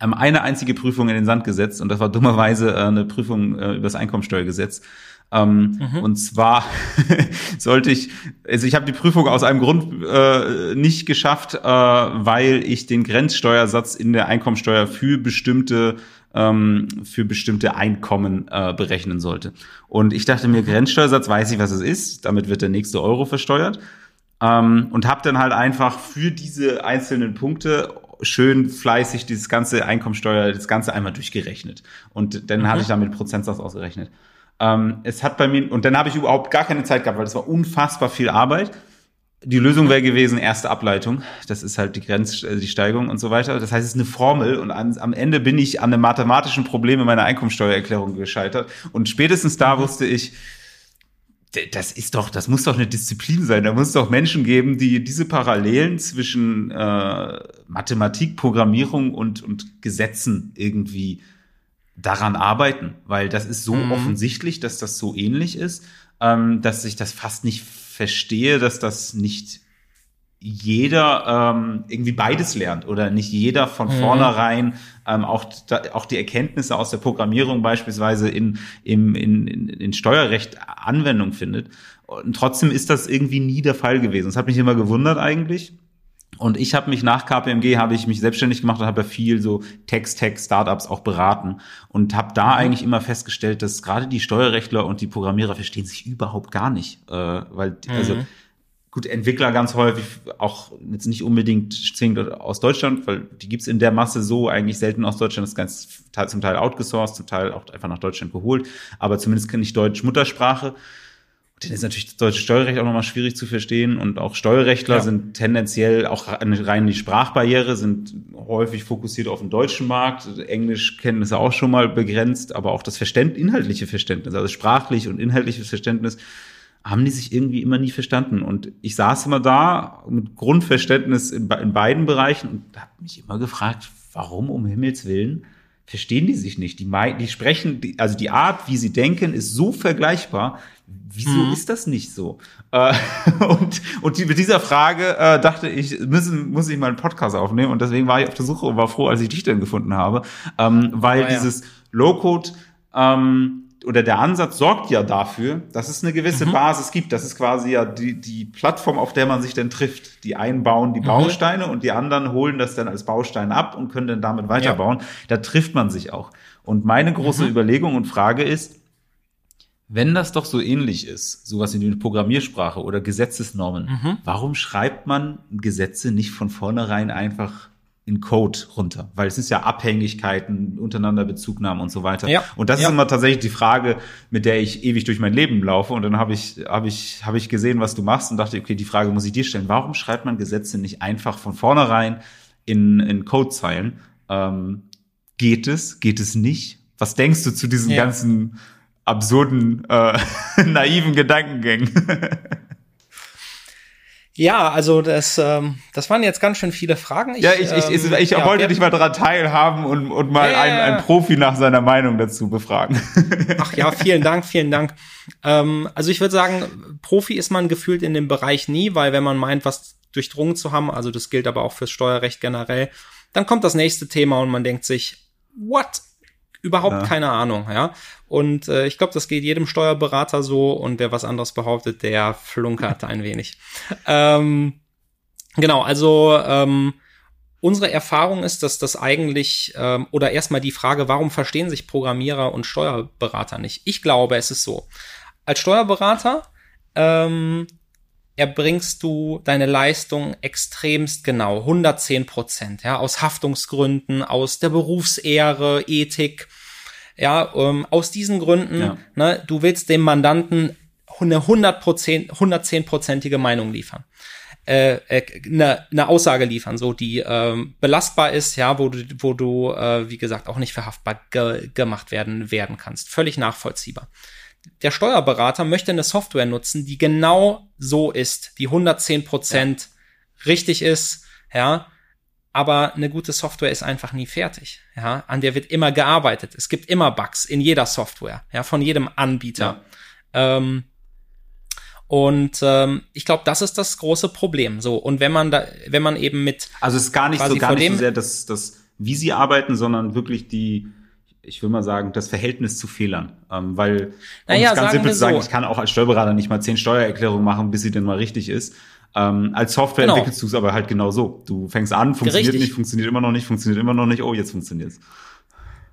ähm, eine einzige Prüfung in den Sand gesetzt und das war dummerweise äh, eine Prüfung äh, über das Einkommensteuergesetz. Ähm, mhm. Und zwar <laughs> sollte ich, also ich habe die Prüfung aus einem Grund äh, nicht geschafft, äh, weil ich den Grenzsteuersatz in der Einkommensteuer für bestimmte ähm, für bestimmte Einkommen äh, berechnen sollte. Und ich dachte mir, Grenzsteuersatz, weiß ich, was es ist. Damit wird der nächste Euro versteuert. Ähm, und habe dann halt einfach für diese einzelnen Punkte schön fleißig dieses ganze Einkommensteuer, das Ganze einmal durchgerechnet. Und dann mhm. hatte ich damit Prozentsatz ausgerechnet. Ähm, es hat bei mir, und dann habe ich überhaupt gar keine Zeit gehabt, weil das war unfassbar viel Arbeit die Lösung wäre gewesen, erste Ableitung. Das ist halt die Grenz, äh, die Steigung und so weiter. Das heißt, es ist eine Formel und an, am Ende bin ich an einem mathematischen Problem in meiner Einkommensteuererklärung gescheitert. Und spätestens da wusste ich, das ist doch, das muss doch eine Disziplin sein. Da muss es doch Menschen geben, die diese Parallelen zwischen äh, Mathematik, Programmierung und, und Gesetzen irgendwie daran arbeiten, weil das ist so mhm. offensichtlich, dass das so ähnlich ist, ähm, dass sich das fast nicht verstehe, dass das nicht jeder ähm, irgendwie beides lernt oder nicht jeder von mhm. vornherein ähm, auch, da, auch die Erkenntnisse aus der Programmierung beispielsweise in, im, in, in, in Steuerrecht Anwendung findet. Und trotzdem ist das irgendwie nie der Fall gewesen. Das hat mich immer gewundert eigentlich. Und ich habe mich nach KPMG habe ich mich selbstständig gemacht und habe ja viel so Text, Text, Startups auch beraten und habe da mhm. eigentlich immer festgestellt, dass gerade die Steuerrechtler und die Programmierer verstehen sich überhaupt gar nicht, äh, weil mhm. also gut Entwickler ganz häufig auch jetzt nicht unbedingt zwingend aus Deutschland, weil die gibt's in der Masse so eigentlich selten aus Deutschland, das ist ganz zum Teil outgesourced, zum Teil auch einfach nach Deutschland geholt, aber zumindest kenne ich Deutsch Muttersprache dann ist natürlich das deutsche Steuerrecht auch nochmal schwierig zu verstehen und auch Steuerrechtler ja. sind tendenziell auch rein die Sprachbarriere, sind häufig fokussiert auf den deutschen Markt. Englischkenntnisse auch schon mal begrenzt, aber auch das Verständ, inhaltliche Verständnis, also sprachlich und inhaltliches Verständnis, haben die sich irgendwie immer nie verstanden. Und ich saß immer da mit Grundverständnis in, in beiden Bereichen und habe mich immer gefragt, warum um Himmels Willen verstehen die sich nicht. Die, die sprechen, also die Art, wie sie denken, ist so vergleichbar. Wieso hm. ist das nicht so? Äh, <laughs> und und die, mit dieser Frage äh, dachte ich, müssen, muss ich mal einen Podcast aufnehmen. Und deswegen war ich auf der Suche und war froh, als ich dich dann gefunden habe. Ähm, weil oh, ja. dieses Low-Code ähm, oder der Ansatz sorgt ja dafür, dass es eine gewisse mhm. Basis gibt. Das ist quasi ja die, die Plattform, auf der man sich dann trifft. Die einen bauen die mhm. Bausteine und die anderen holen das dann als Baustein ab und können dann damit weiterbauen. Ja. Da trifft man sich auch. Und meine große mhm. Überlegung und Frage ist, wenn das doch so ähnlich ist, sowas wie eine Programmiersprache oder Gesetzesnormen, mhm. warum schreibt man Gesetze nicht von vornherein einfach in Code runter, weil es ist ja Abhängigkeiten, untereinander Bezugnahmen und so weiter. Ja, und das ja. ist immer tatsächlich die Frage, mit der ich ewig durch mein Leben laufe. Und dann habe ich, habe ich, habe ich gesehen, was du machst und dachte, okay, die Frage muss ich dir stellen. Warum schreibt man Gesetze nicht einfach von vornherein in, in Codezeilen? Ähm, geht es? Geht es nicht? Was denkst du zu diesen ja. ganzen absurden, äh, <laughs> naiven Gedankengängen? <laughs> Ja, also das, ähm, das waren jetzt ganz schön viele Fragen. Ich, ja, ich, ich, ich, ich ja, wollte dich mal daran teilhaben und, und mal äh, einen, einen Profi nach seiner Meinung dazu befragen. <laughs> Ach ja, vielen Dank, vielen Dank. Ähm, also ich würde sagen, Profi ist man gefühlt in dem Bereich nie, weil wenn man meint, was durchdrungen zu haben, also das gilt aber auch fürs Steuerrecht generell, dann kommt das nächste Thema und man denkt sich, what? Überhaupt ja. keine Ahnung, ja. Und äh, ich glaube, das geht jedem Steuerberater so und wer was anderes behauptet, der flunkert <laughs> ein wenig. Ähm, genau, also ähm, unsere Erfahrung ist, dass das eigentlich, ähm, oder erstmal die Frage, warum verstehen sich Programmierer und Steuerberater nicht? Ich glaube, es ist so. Als Steuerberater ähm, erbringst du deine Leistung extremst genau, 110 Prozent, ja, aus Haftungsgründen, aus der Berufsehre, Ethik, ja, ähm, aus diesen Gründen, ja. ne, du willst dem Mandanten eine 100 110-prozentige Meinung liefern. Äh, äh, eine, eine Aussage liefern, so die ähm, belastbar ist, ja, wo du, wo du, äh, wie gesagt, auch nicht verhaftbar ge gemacht werden werden kannst. Völlig nachvollziehbar der Steuerberater möchte eine Software nutzen, die genau so ist, die 110 Prozent ja. richtig ist, ja. Aber eine gute Software ist einfach nie fertig, ja. An der wird immer gearbeitet. Es gibt immer Bugs in jeder Software, ja, von jedem Anbieter. Ja. Ähm, und ähm, ich glaube, das ist das große Problem. So und wenn man da, wenn man eben mit also es ist gar nicht so gar nicht so sehr das, das wie sie arbeiten, sondern wirklich die ich will mal sagen, das Verhältnis zu Fehlern. Ähm, weil, um naja, es ganz simpel zu sagen, so. ich kann auch als Steuerberater nicht mal zehn Steuererklärungen machen, bis sie denn mal richtig ist. Ähm, als Software genau. entwickelst du es aber halt genau so. Du fängst an, funktioniert Richtig. nicht, funktioniert immer noch nicht, funktioniert immer noch nicht, oh, jetzt funktioniert's.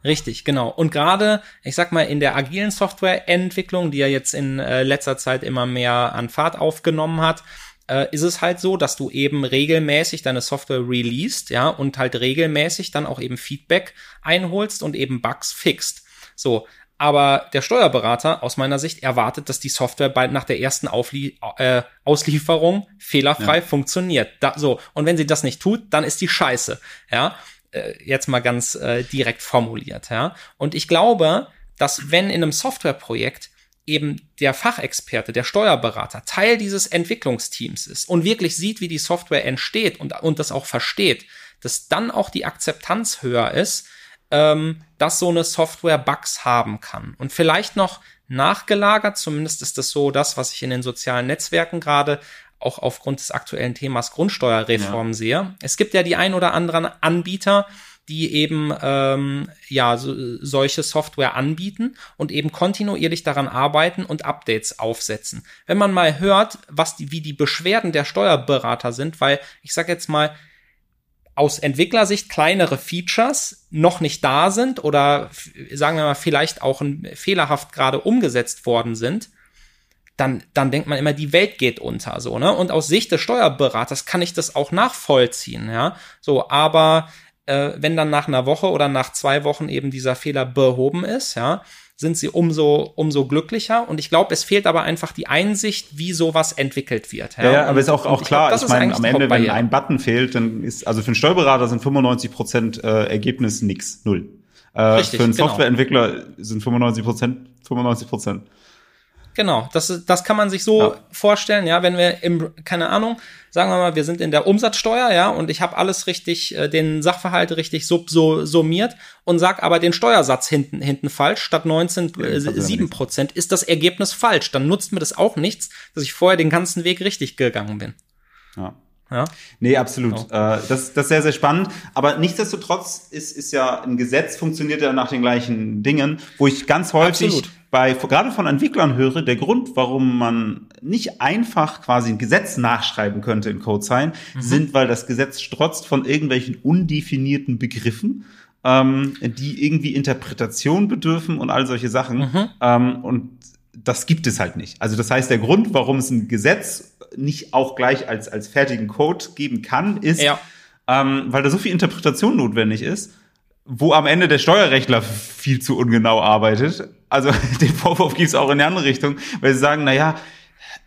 Richtig, genau. Und gerade, ich sag mal, in der agilen Softwareentwicklung, die ja jetzt in äh, letzter Zeit immer mehr an Fahrt aufgenommen hat, äh, ist es halt so, dass du eben regelmäßig deine Software released, ja, und halt regelmäßig dann auch eben Feedback einholst und eben Bugs fixt. So, aber der Steuerberater aus meiner Sicht erwartet, dass die Software bald nach der ersten Auflie äh, Auslieferung fehlerfrei ja. funktioniert. Da, so und wenn sie das nicht tut, dann ist die Scheiße. Ja, äh, jetzt mal ganz äh, direkt formuliert. Ja, und ich glaube, dass wenn in einem Softwareprojekt eben der Fachexperte, der Steuerberater Teil dieses Entwicklungsteams ist und wirklich sieht, wie die Software entsteht und, und das auch versteht, dass dann auch die Akzeptanz höher ist, ähm, dass so eine Software Bugs haben kann. Und vielleicht noch nachgelagert, zumindest ist das so das, was ich in den sozialen Netzwerken gerade auch aufgrund des aktuellen Themas Grundsteuerreform ja. sehe. Es gibt ja die ein oder anderen Anbieter, die eben ähm, ja so, solche Software anbieten und eben kontinuierlich daran arbeiten und Updates aufsetzen. Wenn man mal hört, was die, wie die Beschwerden der Steuerberater sind, weil ich sage jetzt mal aus Entwicklersicht kleinere Features noch nicht da sind oder sagen wir mal vielleicht auch fehlerhaft gerade umgesetzt worden sind, dann, dann denkt man immer, die Welt geht unter, so, ne? Und aus Sicht des Steuerberaters kann ich das auch nachvollziehen, ja? So, aber äh, wenn dann nach einer Woche oder nach zwei Wochen eben dieser Fehler behoben ist, ja, sind sie umso, umso glücklicher. Und ich glaube, es fehlt aber einfach die Einsicht, wie sowas entwickelt wird. Ja, ja, aber ist auch, auch klar, glaub, ich meine, am Ende, wenn ein Button fehlt, dann ist, also für einen Steuerberater sind 95 Prozent äh, Ergebnis nix, null. Äh, Richtig, für einen genau. Softwareentwickler sind 95 Prozent 95 Prozent. Genau, das, das kann man sich so ja. vorstellen, ja, wenn wir im, keine Ahnung, sagen wir mal, wir sind in der Umsatzsteuer, ja, und ich habe alles richtig, äh, den Sachverhalt richtig sub, so, summiert und sag aber den Steuersatz hinten, hinten falsch, statt 19, äh, 7 Prozent, ist das Ergebnis falsch. Dann nutzt mir das auch nichts, dass ich vorher den ganzen Weg richtig gegangen bin. Ja. Ja? Nee, absolut. Genau. Äh, das, das ist sehr, sehr spannend. Aber nichtsdestotrotz ist, ist ja ein Gesetz funktioniert ja nach den gleichen Dingen, wo ich ganz häufig absolut. Bei, gerade von Entwicklern höre, der Grund, warum man nicht einfach quasi ein Gesetz nachschreiben könnte in CodeSign, mhm. sind, weil das Gesetz strotzt von irgendwelchen undefinierten Begriffen, ähm, die irgendwie Interpretation bedürfen und all solche Sachen. Mhm. Ähm, und das gibt es halt nicht. Also das heißt, der Grund, warum es ein Gesetz nicht auch gleich als, als fertigen Code geben kann, ist, ja. ähm, weil da so viel Interpretation notwendig ist, wo am Ende der Steuerrechtler viel zu ungenau arbeitet. Also <laughs> den Vorwurf gibt es auch in die andere Richtung, weil sie sagen, na ja,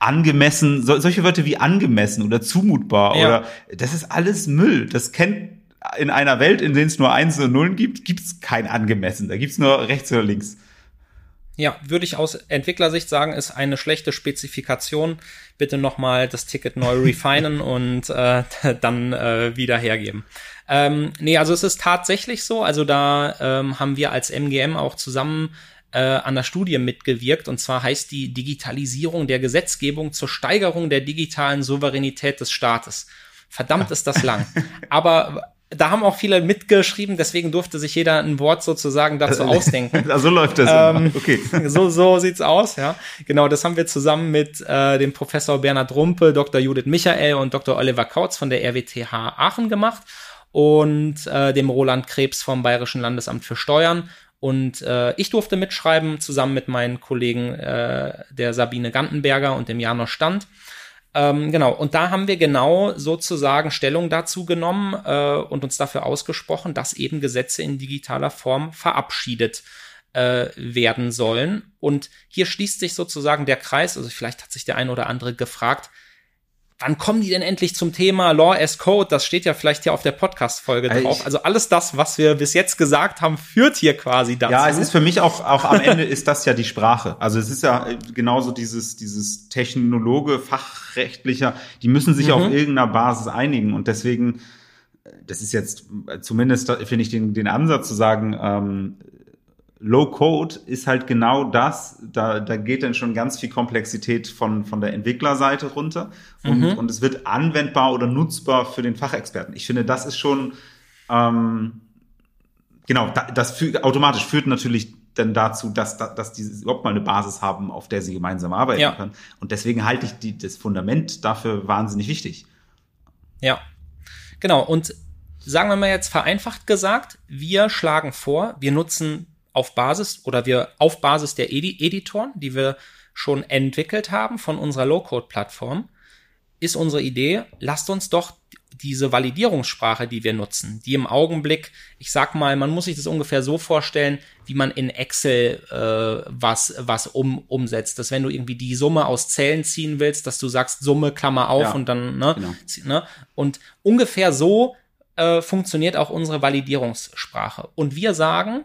angemessen, so, solche Wörter wie angemessen oder zumutbar ja. oder das ist alles Müll. Das kennt in einer Welt, in der es nur Eins und Nullen gibt, gibt es kein angemessen. Da gibt es nur rechts oder links. Ja, würde ich aus Entwicklersicht sagen, ist eine schlechte Spezifikation. Bitte nochmal das Ticket neu refinen und äh, <laughs> dann äh, wieder hergeben. Ähm, nee, also es ist tatsächlich so. Also da ähm, haben wir als MGM auch zusammen äh, an der Studie mitgewirkt. Und zwar heißt die Digitalisierung der Gesetzgebung zur Steigerung der digitalen Souveränität des Staates. Verdammt ist das lang. <laughs> Aber da haben auch viele mitgeschrieben, deswegen durfte sich jeder ein Wort sozusagen dazu <laughs> ausdenken. <laughs> so läuft das. Ähm, okay. So, so sieht's aus, ja. Genau, das haben wir zusammen mit äh, dem Professor Bernhard Rumpe, Dr. Judith Michael und Dr. Oliver Kautz von der RWTH Aachen gemacht und äh, dem Roland Krebs vom Bayerischen Landesamt für Steuern. Und äh, ich durfte mitschreiben, zusammen mit meinen Kollegen äh, der Sabine Gantenberger und dem Janos Stand. Ähm, genau, und da haben wir genau sozusagen Stellung dazu genommen äh, und uns dafür ausgesprochen, dass eben Gesetze in digitaler Form verabschiedet äh, werden sollen. Und hier schließt sich sozusagen der Kreis, also vielleicht hat sich der ein oder andere gefragt, wann kommen die denn endlich zum Thema Law as Code? Das steht ja vielleicht hier auf der Podcast-Folge drauf. Also alles das, was wir bis jetzt gesagt haben, führt hier quasi dazu. Ja, es ist für mich auch, auch am Ende ist das ja die Sprache. Also es ist ja genauso dieses, dieses Technologe, Fachrechtlicher, die müssen sich mhm. auf irgendeiner Basis einigen und deswegen, das ist jetzt zumindest, finde ich den, den Ansatz zu sagen, ähm, Low Code ist halt genau das. Da, da geht dann schon ganz viel Komplexität von, von der Entwicklerseite runter und, mhm. und es wird anwendbar oder nutzbar für den Fachexperten. Ich finde, das ist schon, ähm, genau, da, das führt, automatisch führt natürlich dann dazu, dass, dass die überhaupt mal eine Basis haben, auf der sie gemeinsam arbeiten ja. können. Und deswegen halte ich die, das Fundament dafür wahnsinnig wichtig. Ja, genau. Und sagen wir mal jetzt vereinfacht gesagt, wir schlagen vor, wir nutzen auf Basis oder wir auf Basis der Edi Editoren, die wir schon entwickelt haben von unserer Low-Code-Plattform, ist unsere Idee, lasst uns doch diese Validierungssprache, die wir nutzen, die im Augenblick, ich sag mal, man muss sich das ungefähr so vorstellen, wie man in Excel äh, was was um, umsetzt, dass wenn du irgendwie die Summe aus Zellen ziehen willst, dass du sagst Summe Klammer auf ja, und dann ne, genau. ne? Und ungefähr so äh, funktioniert auch unsere Validierungssprache. Und wir sagen,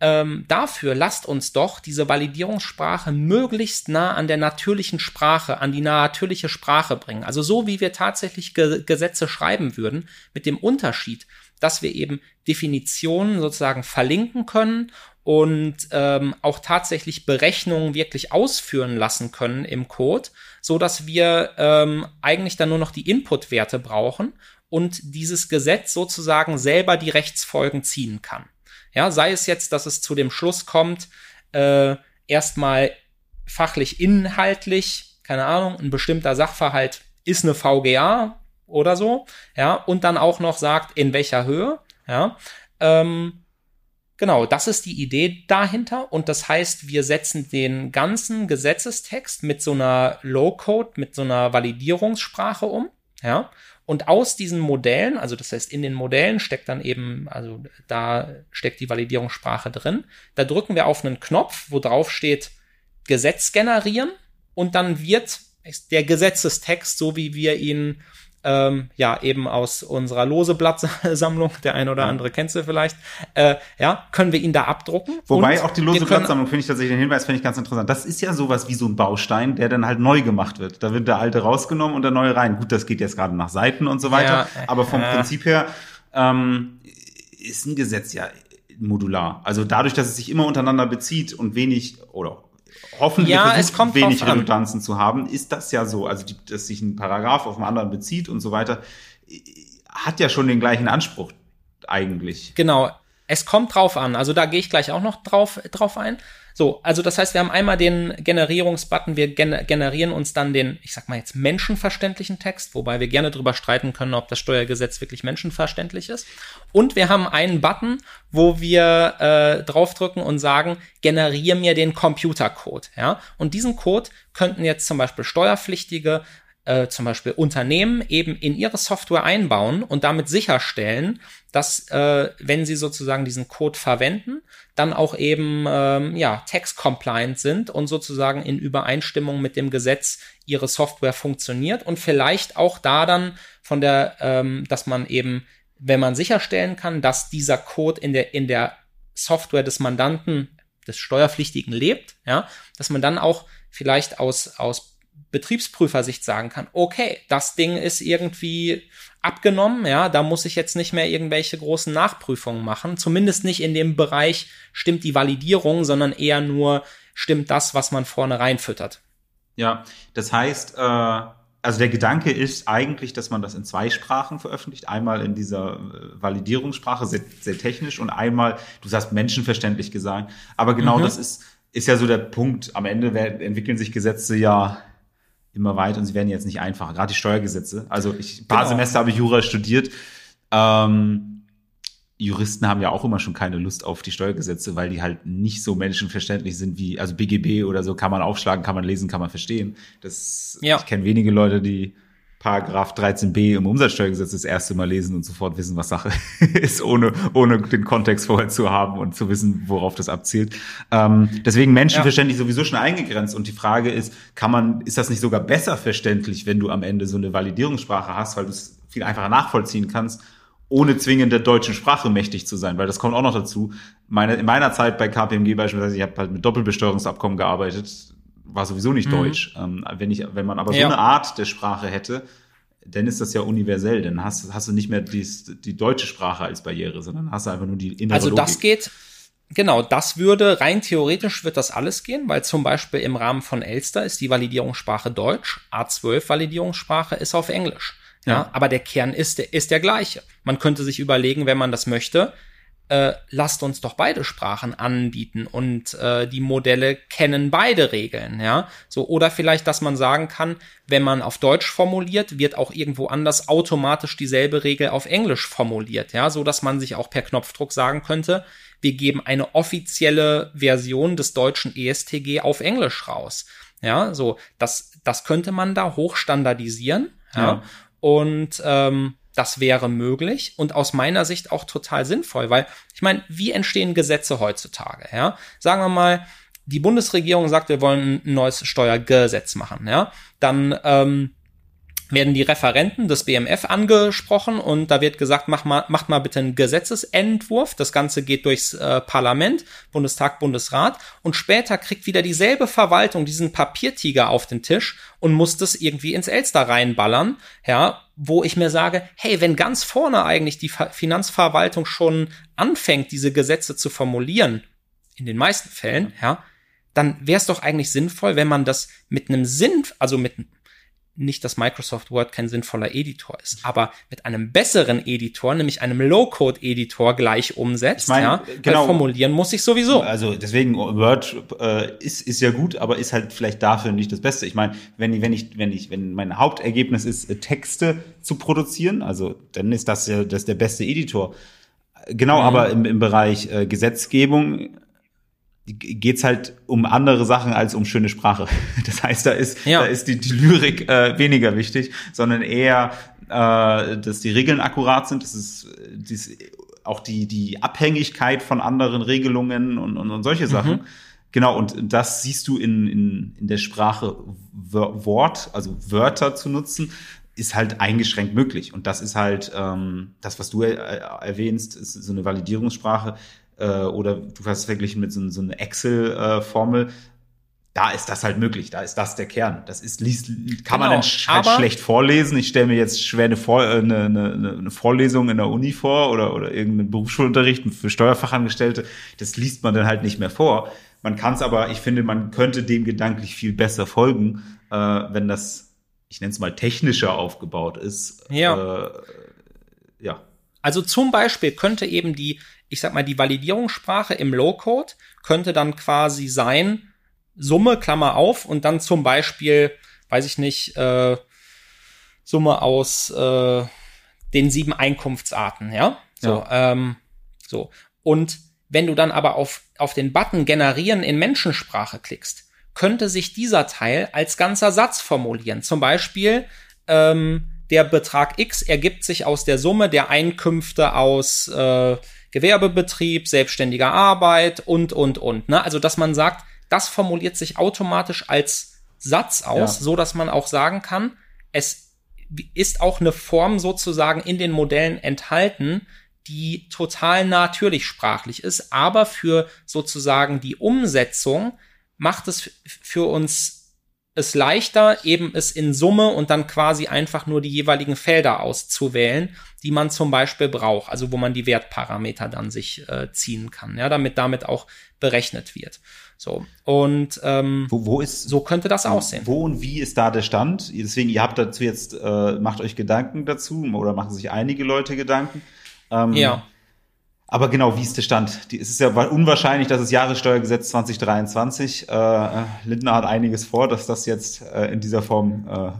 ähm, dafür lasst uns doch diese Validierungssprache möglichst nah an der natürlichen Sprache, an die natürliche Sprache bringen. Also so wie wir tatsächlich Ge Gesetze schreiben würden, mit dem Unterschied, dass wir eben Definitionen sozusagen verlinken können und ähm, auch tatsächlich Berechnungen wirklich ausführen lassen können im Code, so dass wir ähm, eigentlich dann nur noch die Input-Werte brauchen und dieses Gesetz sozusagen selber die Rechtsfolgen ziehen kann. Ja, sei es jetzt, dass es zu dem Schluss kommt, äh, erstmal fachlich inhaltlich, keine Ahnung, ein bestimmter Sachverhalt ist eine VGA oder so, ja, und dann auch noch sagt, in welcher Höhe, ja. Ähm, genau, das ist die Idee dahinter und das heißt, wir setzen den ganzen Gesetzestext mit so einer Low-Code, mit so einer Validierungssprache um, ja. Und aus diesen Modellen, also das heißt, in den Modellen steckt dann eben, also da steckt die Validierungssprache drin. Da drücken wir auf einen Knopf, wo drauf steht Gesetz generieren und dann wird der Gesetzestext, so wie wir ihn ähm, ja, eben aus unserer lose Blattsammlung, der eine oder andere kennt sie vielleicht, äh, ja, können wir ihn da abdrucken. Wobei auch die lose Blattsammlung finde ich tatsächlich den Hinweis finde ich ganz interessant. Das ist ja sowas wie so ein Baustein, der dann halt neu gemacht wird. Da wird der alte rausgenommen und der neue rein. Gut, das geht jetzt gerade nach Seiten und so weiter, ja, aber vom äh, Prinzip her ähm, ist ein Gesetz ja modular. Also dadurch, dass es sich immer untereinander bezieht und wenig oder hoffentlich ja, kommt wenig Redundanzen zu haben, ist das ja so. Also, die, dass sich ein Paragraph auf einen anderen bezieht und so weiter, hat ja schon den gleichen Anspruch eigentlich. Genau. Es kommt drauf an. Also da gehe ich gleich auch noch drauf, drauf ein. So, also das heißt, wir haben einmal den Generierungsbutton, wir gen generieren uns dann den, ich sag mal jetzt menschenverständlichen Text, wobei wir gerne drüber streiten können, ob das Steuergesetz wirklich menschenverständlich ist. Und wir haben einen Button, wo wir äh, draufdrücken und sagen, generiere mir den Computercode. Ja? Und diesen Code könnten jetzt zum Beispiel Steuerpflichtige äh, zum Beispiel Unternehmen eben in ihre Software einbauen und damit sicherstellen, dass äh, wenn sie sozusagen diesen Code verwenden, dann auch eben ähm, ja text-compliant sind und sozusagen in Übereinstimmung mit dem Gesetz ihre Software funktioniert und vielleicht auch da dann von der, ähm, dass man eben, wenn man sicherstellen kann, dass dieser Code in der in der Software des Mandanten des Steuerpflichtigen lebt, ja, dass man dann auch vielleicht aus aus Betriebsprüfersicht sagen kann, okay, das Ding ist irgendwie abgenommen, ja, da muss ich jetzt nicht mehr irgendwelche großen Nachprüfungen machen, zumindest nicht in dem Bereich stimmt die Validierung, sondern eher nur stimmt das, was man vorne reinfüttert. Ja, das heißt, äh, also der Gedanke ist eigentlich, dass man das in zwei Sprachen veröffentlicht. Einmal in dieser äh, Validierungssprache, sehr, sehr technisch, und einmal, du sagst menschenverständlich gesagt. Aber genau mhm. das ist, ist ja so der Punkt. Am Ende entwickeln sich Gesetze ja immer weit und sie werden jetzt nicht einfacher. Gerade die Steuergesetze. Also ich, ein paar genau. Semester habe ich Jura studiert. Ähm, Juristen haben ja auch immer schon keine Lust auf die Steuergesetze, weil die halt nicht so menschenverständlich sind wie, also BGB oder so kann man aufschlagen, kann man lesen, kann man verstehen. Das, ja. ich kenne wenige Leute, die Paragraph 13b im Umsatzsteuergesetz das erste Mal lesen und sofort wissen, was Sache <laughs> ist, ohne, ohne den Kontext vorher zu haben und zu wissen, worauf das abzielt. Ähm, deswegen menschenverständlich ja. sowieso schon eingegrenzt. Und die Frage ist, kann man, ist das nicht sogar besser verständlich, wenn du am Ende so eine Validierungssprache hast, weil du es viel einfacher nachvollziehen kannst, ohne zwingend der deutschen Sprache mächtig zu sein, weil das kommt auch noch dazu. Meine, in meiner Zeit bei KPMG beispielsweise, ich habe halt mit Doppelbesteuerungsabkommen gearbeitet, war sowieso nicht mhm. Deutsch. Ähm, wenn ich, wenn man aber so ja. eine Art der Sprache hätte, dann ist das ja universell. Dann hast, hast du nicht mehr die, die deutsche Sprache als Barriere, sondern hast du einfach nur die innere Also das Logik. geht, genau, das würde, rein theoretisch wird das alles gehen, weil zum Beispiel im Rahmen von Elster ist die Validierungssprache Deutsch, A12 Validierungssprache ist auf Englisch. Ja, ja aber der Kern ist, ist der gleiche. Man könnte sich überlegen, wenn man das möchte, äh, lasst uns doch beide Sprachen anbieten und äh, die Modelle kennen beide Regeln, ja. So, oder vielleicht, dass man sagen kann, wenn man auf Deutsch formuliert, wird auch irgendwo anders automatisch dieselbe Regel auf Englisch formuliert, ja, so dass man sich auch per Knopfdruck sagen könnte, wir geben eine offizielle Version des deutschen ESTG auf Englisch raus. Ja, so, das, das könnte man da hochstandardisieren, ja. ja. Und ähm, das wäre möglich und aus meiner Sicht auch total sinnvoll, weil ich meine, wie entstehen Gesetze heutzutage? Ja, sagen wir mal, die Bundesregierung sagt, wir wollen ein neues Steuergesetz machen. Ja, dann ähm, werden die Referenten des BMF angesprochen und da wird gesagt, mach mal, macht mal bitte einen Gesetzesentwurf. Das Ganze geht durchs äh, Parlament, Bundestag, Bundesrat und später kriegt wieder dieselbe Verwaltung diesen Papiertiger auf den Tisch und muss das irgendwie ins Elster reinballern, ja, wo ich mir sage, hey, wenn ganz vorne eigentlich die Finanzverwaltung schon anfängt, diese Gesetze zu formulieren, in den meisten Fällen, ja, dann wäre es doch eigentlich sinnvoll, wenn man das mit einem Sinn, also mit nicht, dass Microsoft Word kein sinnvoller Editor ist, aber mit einem besseren Editor, nämlich einem Low-Code-Editor gleich umsetzt, Ich mein, ja, genau. weil formulieren muss ich sowieso. Also deswegen Word äh, ist ist ja gut, aber ist halt vielleicht dafür nicht das Beste. Ich meine, wenn wenn ich wenn ich wenn mein Hauptergebnis ist äh, Texte zu produzieren, also dann ist das ja das ist der beste Editor. Genau, Mhm. aber im, im Bereich äh, Gesetzgebung geht's halt um andere Sachen als um schöne Sprache. <laughs> Das heißt, da ist Ja. da ist die, die Lyrik äh, weniger wichtig, sondern eher, äh, dass die Regeln akkurat sind, dass es dies, auch die die Abhängigkeit von anderen Regelungen und, und, und solche Sachen. Genau, und das siehst du in, in, in der Sprache Wort, also Wörter zu nutzen, ist halt eingeschränkt möglich. Und das ist halt ähm, das, was du äh, erwähnst, ist so eine Validierungssprache äh, oder du hast es verglichen mit so, so einer Excel-Formel. da ist das halt möglich, da ist das der Kern. Das ist liest, kann man Genau, dann sch halt schlecht vorlesen. Ich stelle mir jetzt schwer eine, Vor äh, eine, eine, eine Vorlesung in der Uni vor oder, oder irgendeinen Berufsschulunterricht für Steuerfachangestellte. Das liest man dann halt nicht mehr vor. Man kann es aber, ich finde, man könnte dem gedanklich viel besser folgen, äh, wenn das, ich nenne es mal, technischer aufgebaut ist. Ja. Äh, ja. Also zum Beispiel könnte eben die, ich sag mal, die Validierungssprache im Low-Code könnte dann quasi sein, Summe, Klammer auf, und dann zum Beispiel, weiß ich nicht, äh, Summe aus äh, den sieben Einkunftsarten, ja? So, ähm, so. Und wenn du dann aber auf, auf den Button generieren in Menschensprache klickst, könnte sich dieser Teil als ganzer Satz formulieren. Zum Beispiel, ähm, der Betrag X ergibt sich aus der Summe der Einkünfte aus äh, Gewerbebetrieb, selbstständiger Arbeit und, und, und. Ne? Also, dass man sagt, das formuliert sich automatisch als Satz aus, Ja. so dass man auch sagen kann, es ist auch eine Form sozusagen in den Modellen enthalten, die total natürlich sprachlich ist, aber für sozusagen die Umsetzung macht es für uns es leichter, eben es in Summe und dann quasi einfach nur die jeweiligen Felder auszuwählen, die man zum Beispiel braucht, also wo man die Wertparameter dann sich äh, ziehen kann, ja, damit damit auch berechnet wird. So und ähm, Wo, wo ist so könnte das aussehen. Wo und wie ist da der Stand? Deswegen, ihr habt dazu jetzt, äh, macht euch Gedanken dazu oder machen sich einige Leute Gedanken. Ähm, Ja. Aber genau, wie ist der Stand? Die, es ist ja wa- unwahrscheinlich, dass das Jahressteuergesetz 2023, äh, Lindner hat einiges vor, dass das jetzt äh, in dieser Form äh,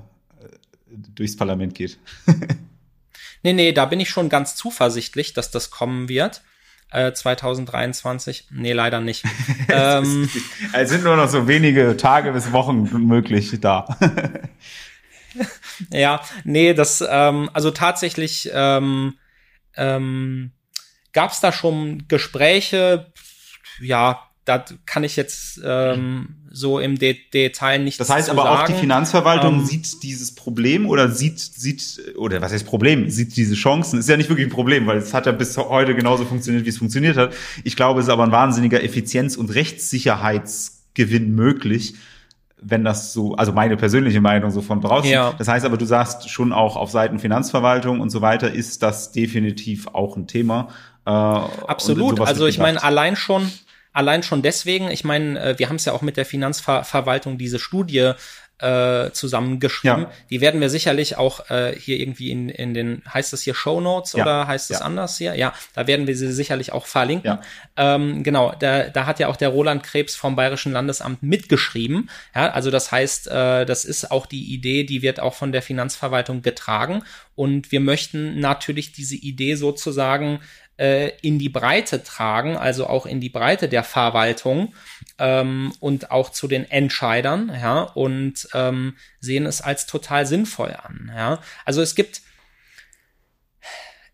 durchs Parlament geht. <laughs> Nee, nee, da bin ich schon ganz zuversichtlich, dass das kommen wird. Äh, 2023. Nee, leider nicht. <laughs> ähm, Es sind nur noch so wenige Tage bis Wochen möglich da. <laughs> ja, nee, das, ähm, also tatsächlich ähm, ähm, gab es da schon Gespräche. Ja, da kann ich jetzt ähm, so im De Detail nicht Das heißt aber sagen. auch die Finanzverwaltung Ähm, sieht dieses Problem oder sieht, sieht, oder was heißt Problem? Sieht diese Chancen. Ist ja nicht wirklich ein Problem, weil es hat ja bis heute genauso funktioniert, wie es funktioniert hat. Ich glaube, es ist aber ein wahnsinniger Effizienz- und Rechtssicherheitsgewinn möglich, wenn das so, also meine persönliche Meinung so von draußen. Ja. Das heißt aber, du sagst schon auch auf Seiten Finanzverwaltung und so weiter ist das definitiv auch ein Thema. Äh, Absolut. Also ich meine, allein schon, allein schon deswegen, ich meine, äh, wir haben es ja auch mit der Finanzverwaltung diese Studie äh, zusammengeschrieben. Ja. Die werden wir sicherlich auch äh, hier irgendwie in, in den, heißt das hier Show Notes Ja. oder heißt es Ja. anders hier? Ja, da werden wir sie sicherlich auch verlinken. Ähm, genau, da, da hat ja auch der Roland Krebs vom Bayerischen Landesamt mitgeschrieben. Ja, also das heißt, äh, das ist auch die Idee, die wird auch von der Finanzverwaltung getragen. Und wir möchten natürlich diese Idee sozusagen äh, in die Breite tragen, also auch in die Breite der Verwaltung ähm, und auch zu den Entscheidern, ja, und ähm, sehen es als total sinnvoll an. Ja. Also es gibt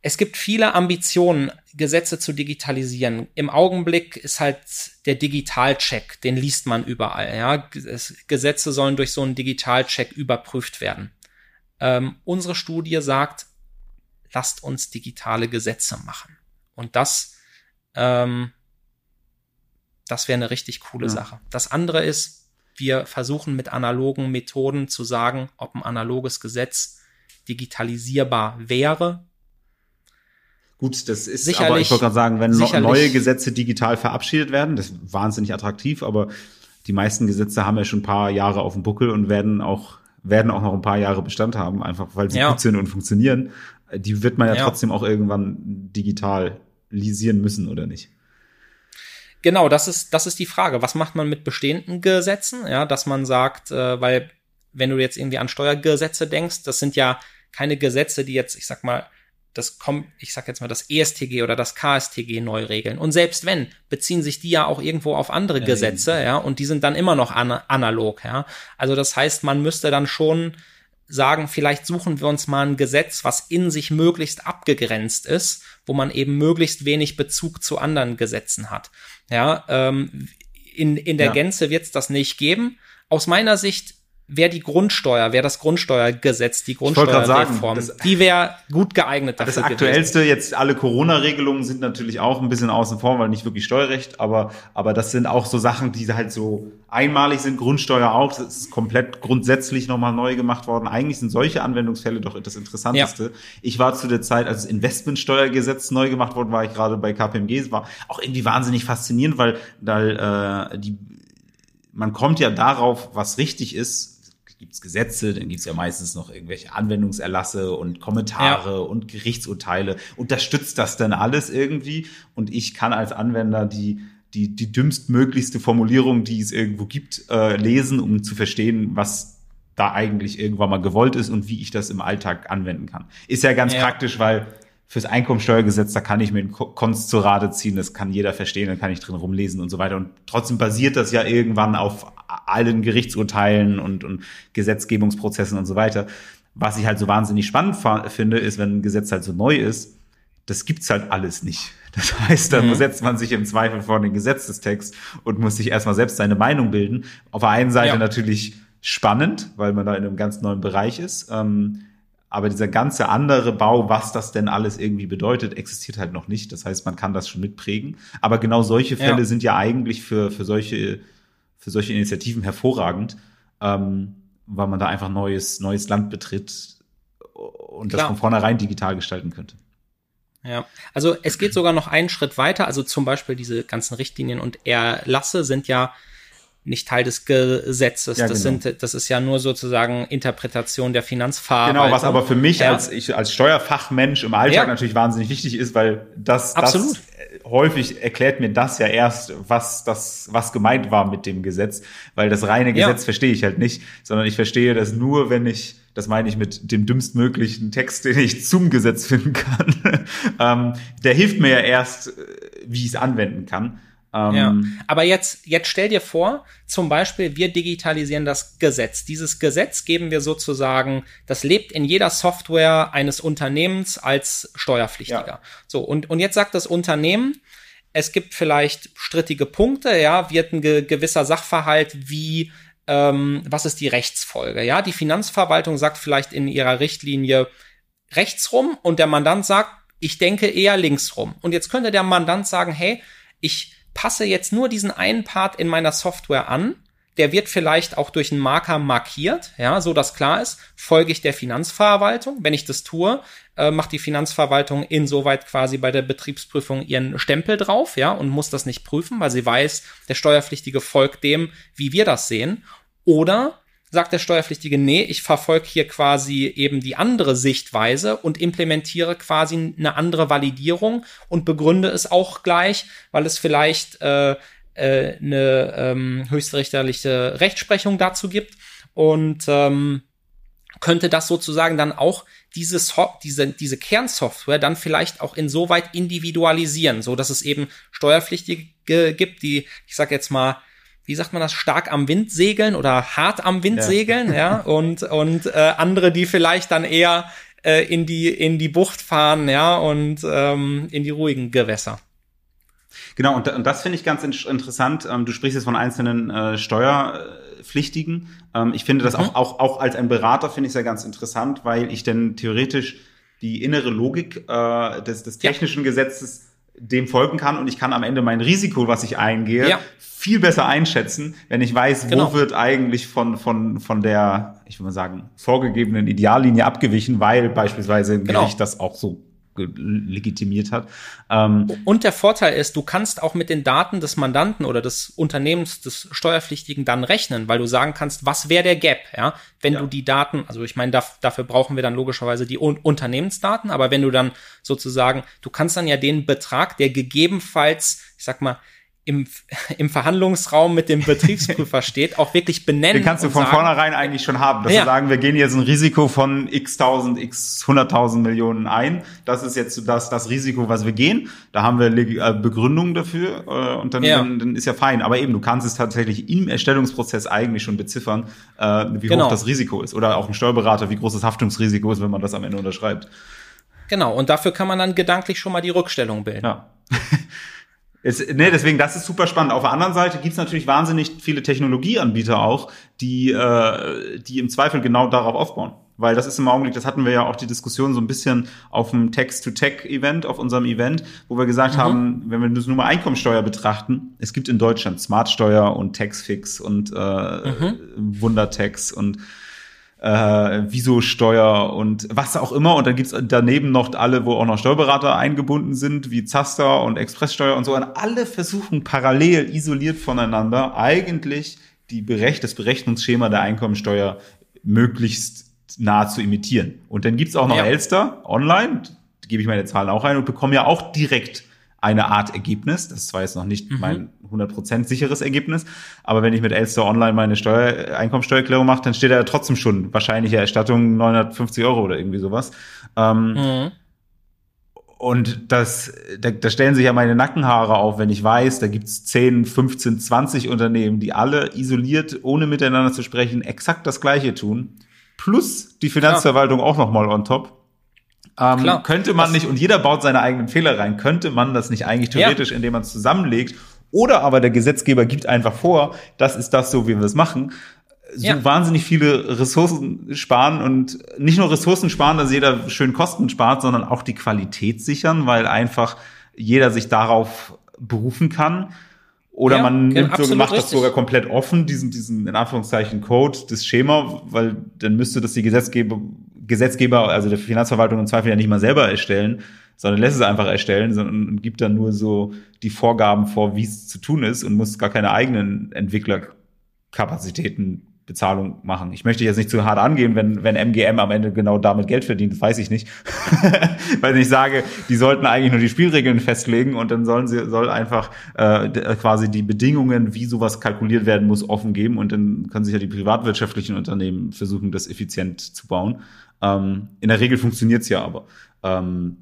es gibt viele Ambitionen, Gesetze zu digitalisieren. Im Augenblick ist halt der Digitalcheck, den liest man überall. Ja, es, Gesetze sollen durch so einen Digitalcheck überprüft werden. Ähm, unsere Studie sagt, lasst uns digitale Gesetze machen. Und das, ähm, das wäre eine richtig coole Ja. Sache. Das andere ist, wir versuchen mit analogen Methoden zu sagen, ob ein analoges Gesetz digitalisierbar wäre. Gut, das ist Sicherlich- aber, ich wollte gerade sagen, wenn neue Gesetze digital verabschiedet werden, das ist wahnsinnig attraktiv, aber die meisten Gesetze haben ja schon ein paar Jahre auf dem Buckel und werden auch werden auch noch ein paar Jahre Bestand haben, einfach weil sie Ja. gut sind und funktionieren. Die wird man ja, Ja. trotzdem auch irgendwann digitalisieren müssen, oder nicht? Genau, das ist, das ist die Frage. Was macht man mit bestehenden Gesetzen? Ja, dass man sagt, äh, weil wenn du jetzt irgendwie an Steuergesetze denkst, das sind ja keine Gesetze, die jetzt, ich sag mal, das kommt, ich sag jetzt mal, das ESTG oder das KSTG neu regeln. Und selbst wenn, beziehen sich die ja auch irgendwo auf andere Gesetze, ja, und die sind dann immer noch ana analog, ja. Also das heißt, man müsste dann schon sagen, vielleicht suchen wir uns mal ein Gesetz, was in sich möglichst abgegrenzt ist, wo man eben möglichst wenig Bezug zu anderen Gesetzen hat. Ja, ähm, in, in der Ja. Gänze wird es das nicht geben. Aus meiner Sicht wäre die Grundsteuer, wäre das Grundsteuergesetz, die Grundsteuerreform, die wäre gut geeignet dafür Das aktuellste, jetzt alle Corona-Regelungen sind natürlich auch ein bisschen außen vor, weil nicht wirklich Steuerrecht, aber, aber das sind auch so Sachen, die halt so einmalig sind. Grundsteuer auch, das ist komplett grundsätzlich nochmal neu gemacht worden. Eigentlich sind solche Anwendungsfälle doch das Interessanteste. Ich war zu der Zeit, als das Investmentsteuergesetz neu gemacht worden war, ich gerade bei KPMG, es war auch irgendwie wahnsinnig faszinierend, weil, weil äh, die, man kommt ja darauf, was richtig ist, gibt's Gesetze, dann gibt's ja meistens noch irgendwelche Anwendungserlasse und Kommentare und Gerichtsurteile. Unterstützt das dann alles irgendwie? Und ich kann als Anwender die die, die dümmstmöglichste Formulierung, die es irgendwo gibt, äh, lesen, um zu verstehen, was da eigentlich irgendwann mal gewollt ist und wie ich das im Alltag anwenden kann. Ist ja ganz Ja. praktisch, weil fürs Einkommensteuergesetz, da kann ich mir einen Ko- Konst zur Rate ziehen, das kann jeder verstehen, dann kann ich drin rumlesen und so weiter. Und trotzdem basiert das ja irgendwann auf allen Gerichtsurteilen und, und Gesetzgebungsprozessen und so weiter. Was ich halt so wahnsinnig spannend finde, ist, wenn ein Gesetz halt so neu ist, das gibt's halt alles nicht. Das heißt, dann setzt man sich im Zweifel vor den Gesetzestext und muss sich erstmal selbst seine Meinung bilden. Auf der einen Seite Ja. natürlich spannend, weil man da in einem ganz neuen Bereich ist. Ähm, aber dieser ganze andere Bau, was das denn alles irgendwie bedeutet, existiert halt noch nicht. Das heißt, man kann das schon mitprägen. Aber genau solche Fälle Ja. sind ja eigentlich für, für solche, für solche Initiativen hervorragend, ähm, weil man da einfach neues, neues Land betritt und das Klar. von vornherein digital gestalten könnte. Ja, also es geht sogar noch einen Schritt weiter. Also zum Beispiel diese ganzen Richtlinien und Erlasse sind ja nicht Teil des Gesetzes. Ja, das genau. sind, das ist ja nur sozusagen Interpretation der Finanzverwaltung. Genau, was aber für mich Ja. als ich als Steuerfachmensch im Alltag Ja. natürlich wahnsinnig wichtig ist, weil das, Absolut. das häufig erklärt mir das ja erst, was das was gemeint war mit dem Gesetz, weil das reine. Gesetz verstehe ich halt nicht, sondern ich verstehe das nur, wenn ich das meine ich mit dem dümmstmöglichen Text, den ich zum Gesetz finden kann. <laughs> ähm, der hilft mir ja erst, äh, wie ich es anwenden kann. Ähm, Ja. Aber jetzt, jetzt stell dir vor, zum Beispiel, wir digitalisieren das Gesetz. Dieses Gesetz geben wir sozusagen, das lebt in jeder Software eines Unternehmens als Steuerpflichtiger. Ja. So, und, und jetzt sagt das Unternehmen, es gibt vielleicht strittige Punkte, ja, wird ein ge gewisser Sachverhalt wie ähm, was ist die Rechtsfolge? Ja, die Finanzverwaltung sagt vielleicht in ihrer Richtlinie rechts rum und der Mandant sagt, ich denke eher links rum. Und jetzt könnte der Mandant sagen, hey, ich passe jetzt nur diesen einen Part in meiner Software an. Der wird vielleicht auch durch einen Marker markiert, ja, so dass klar ist, folge ich der Finanzverwaltung. Wenn ich das tue, äh, macht die Finanzverwaltung insoweit quasi bei der Betriebsprüfung ihren Stempel drauf, ja, und muss das nicht prüfen, weil sie weiß, der Steuerpflichtige folgt dem, wie wir das sehen. Oder sagt der Steuerpflichtige, nee, ich verfolge hier quasi eben die andere Sichtweise und implementiere quasi eine andere Validierung und begründe es auch gleich, weil es vielleicht äh, äh, eine ähm, höchstrichterliche Rechtsprechung dazu gibt. Und ähm, könnte das sozusagen dann auch diese, so diese, diese Kernsoftware dann vielleicht auch insoweit individualisieren, so dass es eben Steuerpflichtige gibt, die, ich sag jetzt mal, wie sagt man das, stark am Wind segeln oder hart am Wind Ja. segeln, ja, <laughs> und, und äh, andere, die vielleicht dann eher äh, in die, in die Bucht fahren, ja, und ähm, in die ruhigen Gewässer. Genau, und, und das finde ich ganz in interessant. Ähm, du sprichst jetzt von einzelnen äh, Steuerpflichtigen. Ähm, ich finde das Mhm. auch, auch, auch als ein Berater finde ich es ja ganz interessant, weil ich denn theoretisch die innere Logik äh, des, des Ja. technischen Gesetzes dem folgen kann und ich kann am Ende mein Risiko, was ich eingehe, Ja. viel besser einschätzen, wenn ich weiß, Genau. wo wird eigentlich von, von, von der, ich würde mal sagen, vorgegebenen Ideallinie abgewichen, weil beispielsweise ein Genau. Gericht das auch so legitimiert hat. Ähm, und der Vorteil ist, du kannst auch mit den Daten des Mandanten oder des Unternehmens, des Steuerpflichtigen dann rechnen, weil du sagen kannst, was wäre der Gap, ja, wenn ja. du die Daten, also ich meine, da, dafür brauchen wir dann logischerweise die Un Unternehmensdaten, aber wenn du dann sozusagen, du kannst dann ja den Betrag, der gegebenenfalls, ich sag mal, im, im Verhandlungsraum mit dem Betriebsprüfer <laughs> steht, auch wirklich benennen. Den kannst du von sagen, vornherein eigentlich schon haben. Dass ja. wir sagen, wir gehen jetzt ein Risiko von x tausend, x hunderttausend Millionen ein. Das ist jetzt das, das Risiko, was wir gehen. Da haben wir äh, Begründungen dafür äh, und dann, ja. dann, dann ist ja fein. Aber eben, du kannst es tatsächlich im Erstellungsprozess eigentlich schon beziffern, äh, wie genau. hoch das Risiko ist. Oder auch ein Steuerberater, wie groß das Haftungsrisiko ist, wenn man das am Ende unterschreibt. Genau, und dafür kann man dann gedanklich schon mal die Rückstellung bilden. Ja. <laughs> Es, nee, deswegen, das ist super spannend. Auf der anderen Seite gibt's natürlich wahnsinnig viele Technologieanbieter auch, die, äh, die im Zweifel genau darauf aufbauen. Weil das ist im Augenblick, das hatten wir ja auch die Diskussion so ein bisschen auf dem Text-to-Tech-Event, auf unserem Event, wo wir gesagt mhm. haben, wenn wir das nur mal Einkommensteuer betrachten, es gibt in Deutschland Smartsteuer und Taxfix und äh, mhm. Wundertax und äh, Viso-Steuer und was auch immer. Und dann gibt's daneben noch alle, wo auch noch Steuerberater eingebunden sind, wie Zaster und Expresssteuer und so. Und alle versuchen parallel isoliert voneinander eigentlich die Berecht, das Berechnungsschema der Einkommensteuer möglichst nah zu imitieren. Und dann gibt's auch noch ja. Elster online, gebe ich meine Zahlen auch ein und bekomme ja auch direkt eine Art Ergebnis. Das ist zwar jetzt noch nicht mhm. mein 100% sicheres Ergebnis, aber wenn ich mit Elster Online meine Steuer, Einkommensteuererklärung mache, dann steht da trotzdem schon wahrscheinliche Erstattung 950 Euro oder irgendwie sowas. Ähm, mhm. Und das, da, da stellen sich ja meine Nackenhaare auf, wenn ich weiß, da gibt's 10, 15, 20 Unternehmen, die alle isoliert, ohne miteinander zu sprechen, exakt das Gleiche tun. Plus die Finanzverwaltung ja. auch nochmal on top. Ähm, Klar, könnte man nicht, und jeder baut seine eigenen Fehler rein, könnte man das nicht eigentlich theoretisch, ja. indem man es zusammenlegt? Oder aber der Gesetzgeber gibt einfach vor, das ist das so, wie wir es machen. So ja. wahnsinnig viele Ressourcen sparen und nicht nur Ressourcen sparen, dass jeder schön Kosten spart, sondern auch die Qualität sichern, weil einfach jeder sich darauf berufen kann. Oder ja, man nimmt so, macht richtig. das sogar komplett offen, diesen, diesen, in Anführungszeichen, Code, das Schema, weil dann müsste das die Gesetzgeber, Gesetzgeber, also der Finanzverwaltung im Zweifel ja nicht mal selber erstellen, sondern lässt es einfach erstellen sondern, und gibt dann nur so die Vorgaben vor, wie es zu tun ist und muss gar keine eigenen Entwicklerkapazitäten Bezahlung machen. Ich möchte jetzt nicht zu hart angehen, wenn, wenn MGM am Ende genau damit Geld verdient, das weiß ich nicht. <laughs> Weil ich sage, die sollten eigentlich nur die Spielregeln festlegen und dann sollen sie, soll einfach äh, quasi die Bedingungen, wie sowas kalkuliert werden muss, offen geben und dann können sich ja die privatwirtschaftlichen Unternehmen versuchen, das effizient zu bauen. Ähm, in der Regel funktioniert's ja aber. Ähm,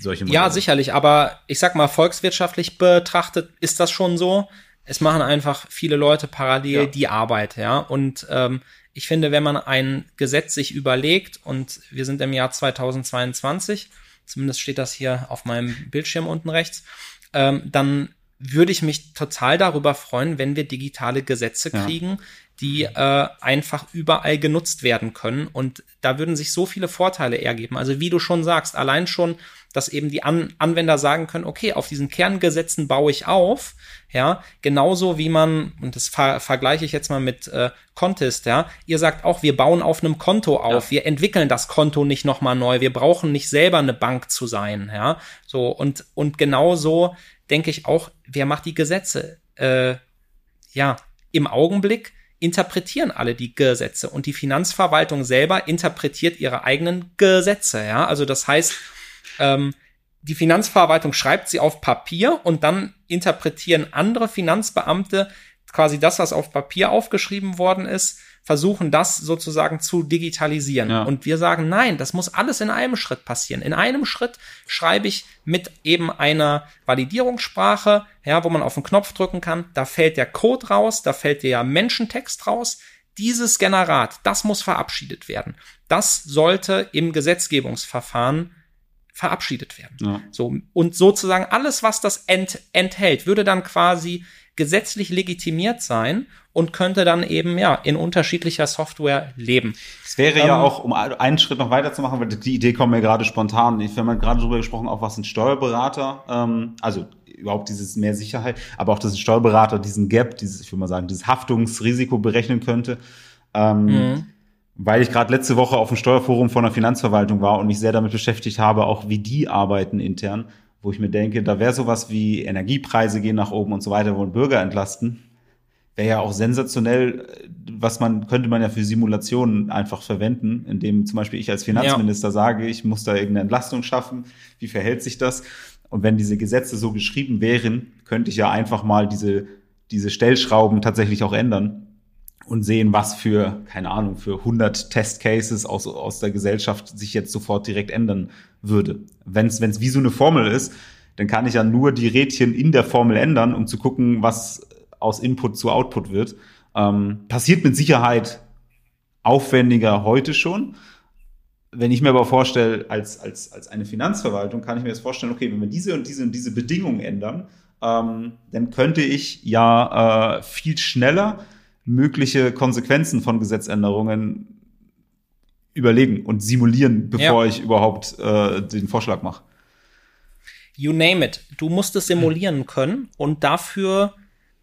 solche Modelle. Ja, sicherlich, aber ich sag mal, volkswirtschaftlich betrachtet ist das schon so. Es machen einfach viele Leute parallel ja. die Arbeit, ja. Und ähm, ich finde, wenn man ein Gesetz sich überlegt, und wir sind im Jahr 2022, zumindest steht das hier auf meinem Bildschirm unten rechts, ähm, dann würde ich mich total darüber freuen, wenn wir digitale Gesetze kriegen, ja. die äh, einfach überall genutzt werden können. Und da würden sich so viele Vorteile ergeben. Also wie du schon sagst, allein schon dass eben die An Anwender sagen können, okay, auf diesen Kerngesetzen baue ich auf, ja, genauso wie man, und das ver vergleiche ich jetzt mal mit äh, Contest, ja, ihr sagt auch, wir bauen auf einem Konto auf, ja. wir entwickeln das Konto nicht nochmal neu, wir brauchen nicht selber eine Bank zu sein, ja, so, und, und genauso denke ich auch, wer macht die Gesetze? Äh, ja, im Augenblick interpretieren alle die Gesetze und die Finanzverwaltung selber interpretiert ihre eigenen Gesetze, ja, also das heißt, ähm, die Finanzverwaltung schreibt sie auf Papier und dann interpretieren andere Finanzbeamte quasi das, was auf Papier aufgeschrieben worden ist, versuchen das sozusagen zu digitalisieren. Ja. Und wir sagen, nein, das muss alles in einem Schritt passieren. In einem Schritt schreibe ich mit eben einer Validierungssprache, ja, wo man auf den Knopf drücken kann, da fällt der Code raus, da fällt der Menschentext raus. Dieses Generat, das muss verabschiedet werden. Das sollte im Gesetzgebungsverfahren verabschiedet werden. Ja. So, und sozusagen alles, was das ent, enthält, würde dann quasi gesetzlich legitimiert sein und könnte dann eben ja in unterschiedlicher Software leben. Es wäre ähm, ja auch, um einen Schritt noch weiter zu machen, weil die Idee kommt mir gerade spontan. Wir haben gerade darüber gesprochen, auch was ein Steuerberater, ähm, also überhaupt dieses mehr Sicherheit, aber auch, dass ein Steuerberater diesen Gap, dieses, ich würde mal sagen, dieses Haftungsrisiko berechnen könnte. Ähm, mhm weil ich gerade letzte Woche auf dem Steuerforum von der Finanzverwaltung war und mich sehr damit beschäftigt habe, auch wie die arbeiten intern, wo ich mir denke, da wäre sowas wie Energiepreise gehen nach oben und so weiter, wollen Bürger entlasten. Wäre ja auch sensationell, was man, könnte man ja für Simulationen einfach verwenden, indem zum Beispiel ich als Finanzminister ja. sage, ich muss da irgendeine Entlastung schaffen. Wie verhält sich das? Und wenn diese Gesetze so geschrieben wären, könnte ich ja einfach mal diese, diese Stellschrauben tatsächlich auch ändern und sehen, was für, keine Ahnung, für 100 Testcases aus, aus der Gesellschaft sich jetzt sofort direkt ändern würde. Wenn es wie so eine Formel ist, dann kann ich ja nur die Rädchen in der Formel ändern, um zu gucken, was aus Input zu Output wird. Ähm, passiert mit Sicherheit aufwendiger heute schon. Wenn ich mir aber vorstelle, als, als, als eine Finanzverwaltung, kann ich mir jetzt vorstellen, okay, wenn wir diese und diese und diese Bedingungen ändern, ähm, dann könnte ich ja äh, viel schneller mögliche Konsequenzen von Gesetzänderungen überlegen und simulieren, bevor ja. ich überhaupt äh, den Vorschlag mache. You name it. Du musst es simulieren können und dafür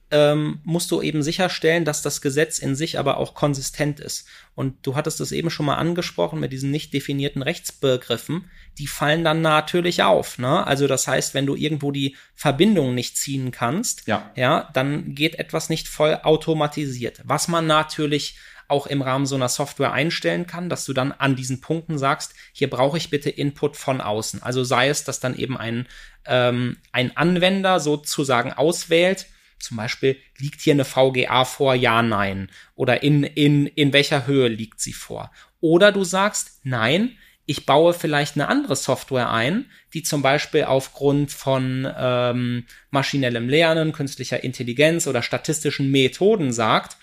ähm, musst du eben sicherstellen, dass das Gesetz in sich aber auch konsistent ist. Und du hattest es eben schon mal angesprochen mit diesen nicht definierten Rechtsbegriffen, die fallen dann natürlich auf. Ne? Also das heißt, wenn du irgendwo die Verbindung nicht ziehen kannst, ja. ja, dann geht etwas nicht voll automatisiert. Was man natürlich auch im Rahmen so einer Software einstellen kann, dass du dann an diesen Punkten sagst, hier brauche ich bitte Input von außen. Also sei es, dass dann eben ein, ähm, ein Anwender sozusagen auswählt, zum Beispiel, liegt hier eine VGA vor? Ja, nein. Oder in, in, in welcher Höhe liegt sie vor? Oder du sagst, nein, ich baue vielleicht eine andere Software ein, die zum Beispiel aufgrund von ähm, maschinellem Lernen, künstlicher Intelligenz oder statistischen Methoden sagt,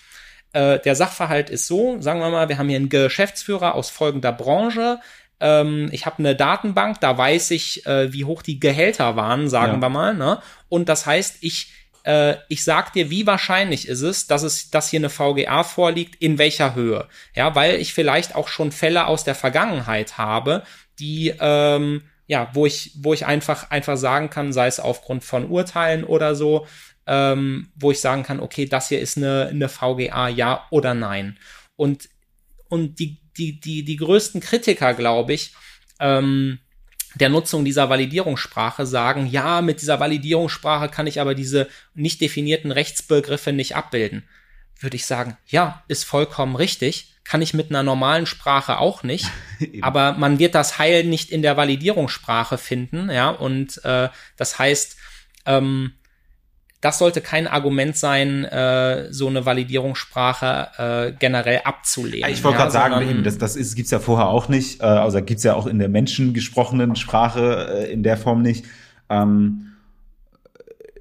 äh, der Sachverhalt ist so, sagen wir mal, wir haben hier einen Geschäftsführer aus folgender Branche, ähm, ich habe eine Datenbank, da weiß ich, äh, wie hoch die Gehälter waren, sagen ja. wir mal, ne? Und das heißt, ich äh, ich sag dir, wie wahrscheinlich ist es, dass es, dass hier eine VGA vorliegt, in welcher Höhe. Ja, weil ich vielleicht auch schon Fälle aus der Vergangenheit habe, die, ähm, ja, wo ich, wo ich einfach, einfach sagen kann, sei es aufgrund von Urteilen oder so, ähm, wo ich sagen kann, okay, das hier ist eine, eine VGA, ja oder nein. Und, und die, die, die, die größten Kritiker, glaube ich, ähm, der Nutzung dieser Validierungssprache sagen, ja, mit dieser Validierungssprache kann ich aber diese nicht definierten Rechtsbegriffe nicht abbilden. Würde ich sagen, ja, ist vollkommen richtig. Kann ich mit einer normalen Sprache auch nicht. <laughs> aber man wird das Heil nicht in der Validierungssprache finden, ja. Und äh, das heißt, ähm, das sollte kein Argument sein, äh, so eine Validierungssprache äh, generell abzulehnen. Ich wollte ja, gerade sagen, eben, das, das ist, gibt's ja vorher auch nicht. Äh, also gibt's ja auch in der menschengesprochenen Sprache äh, in der Form nicht. Ähm,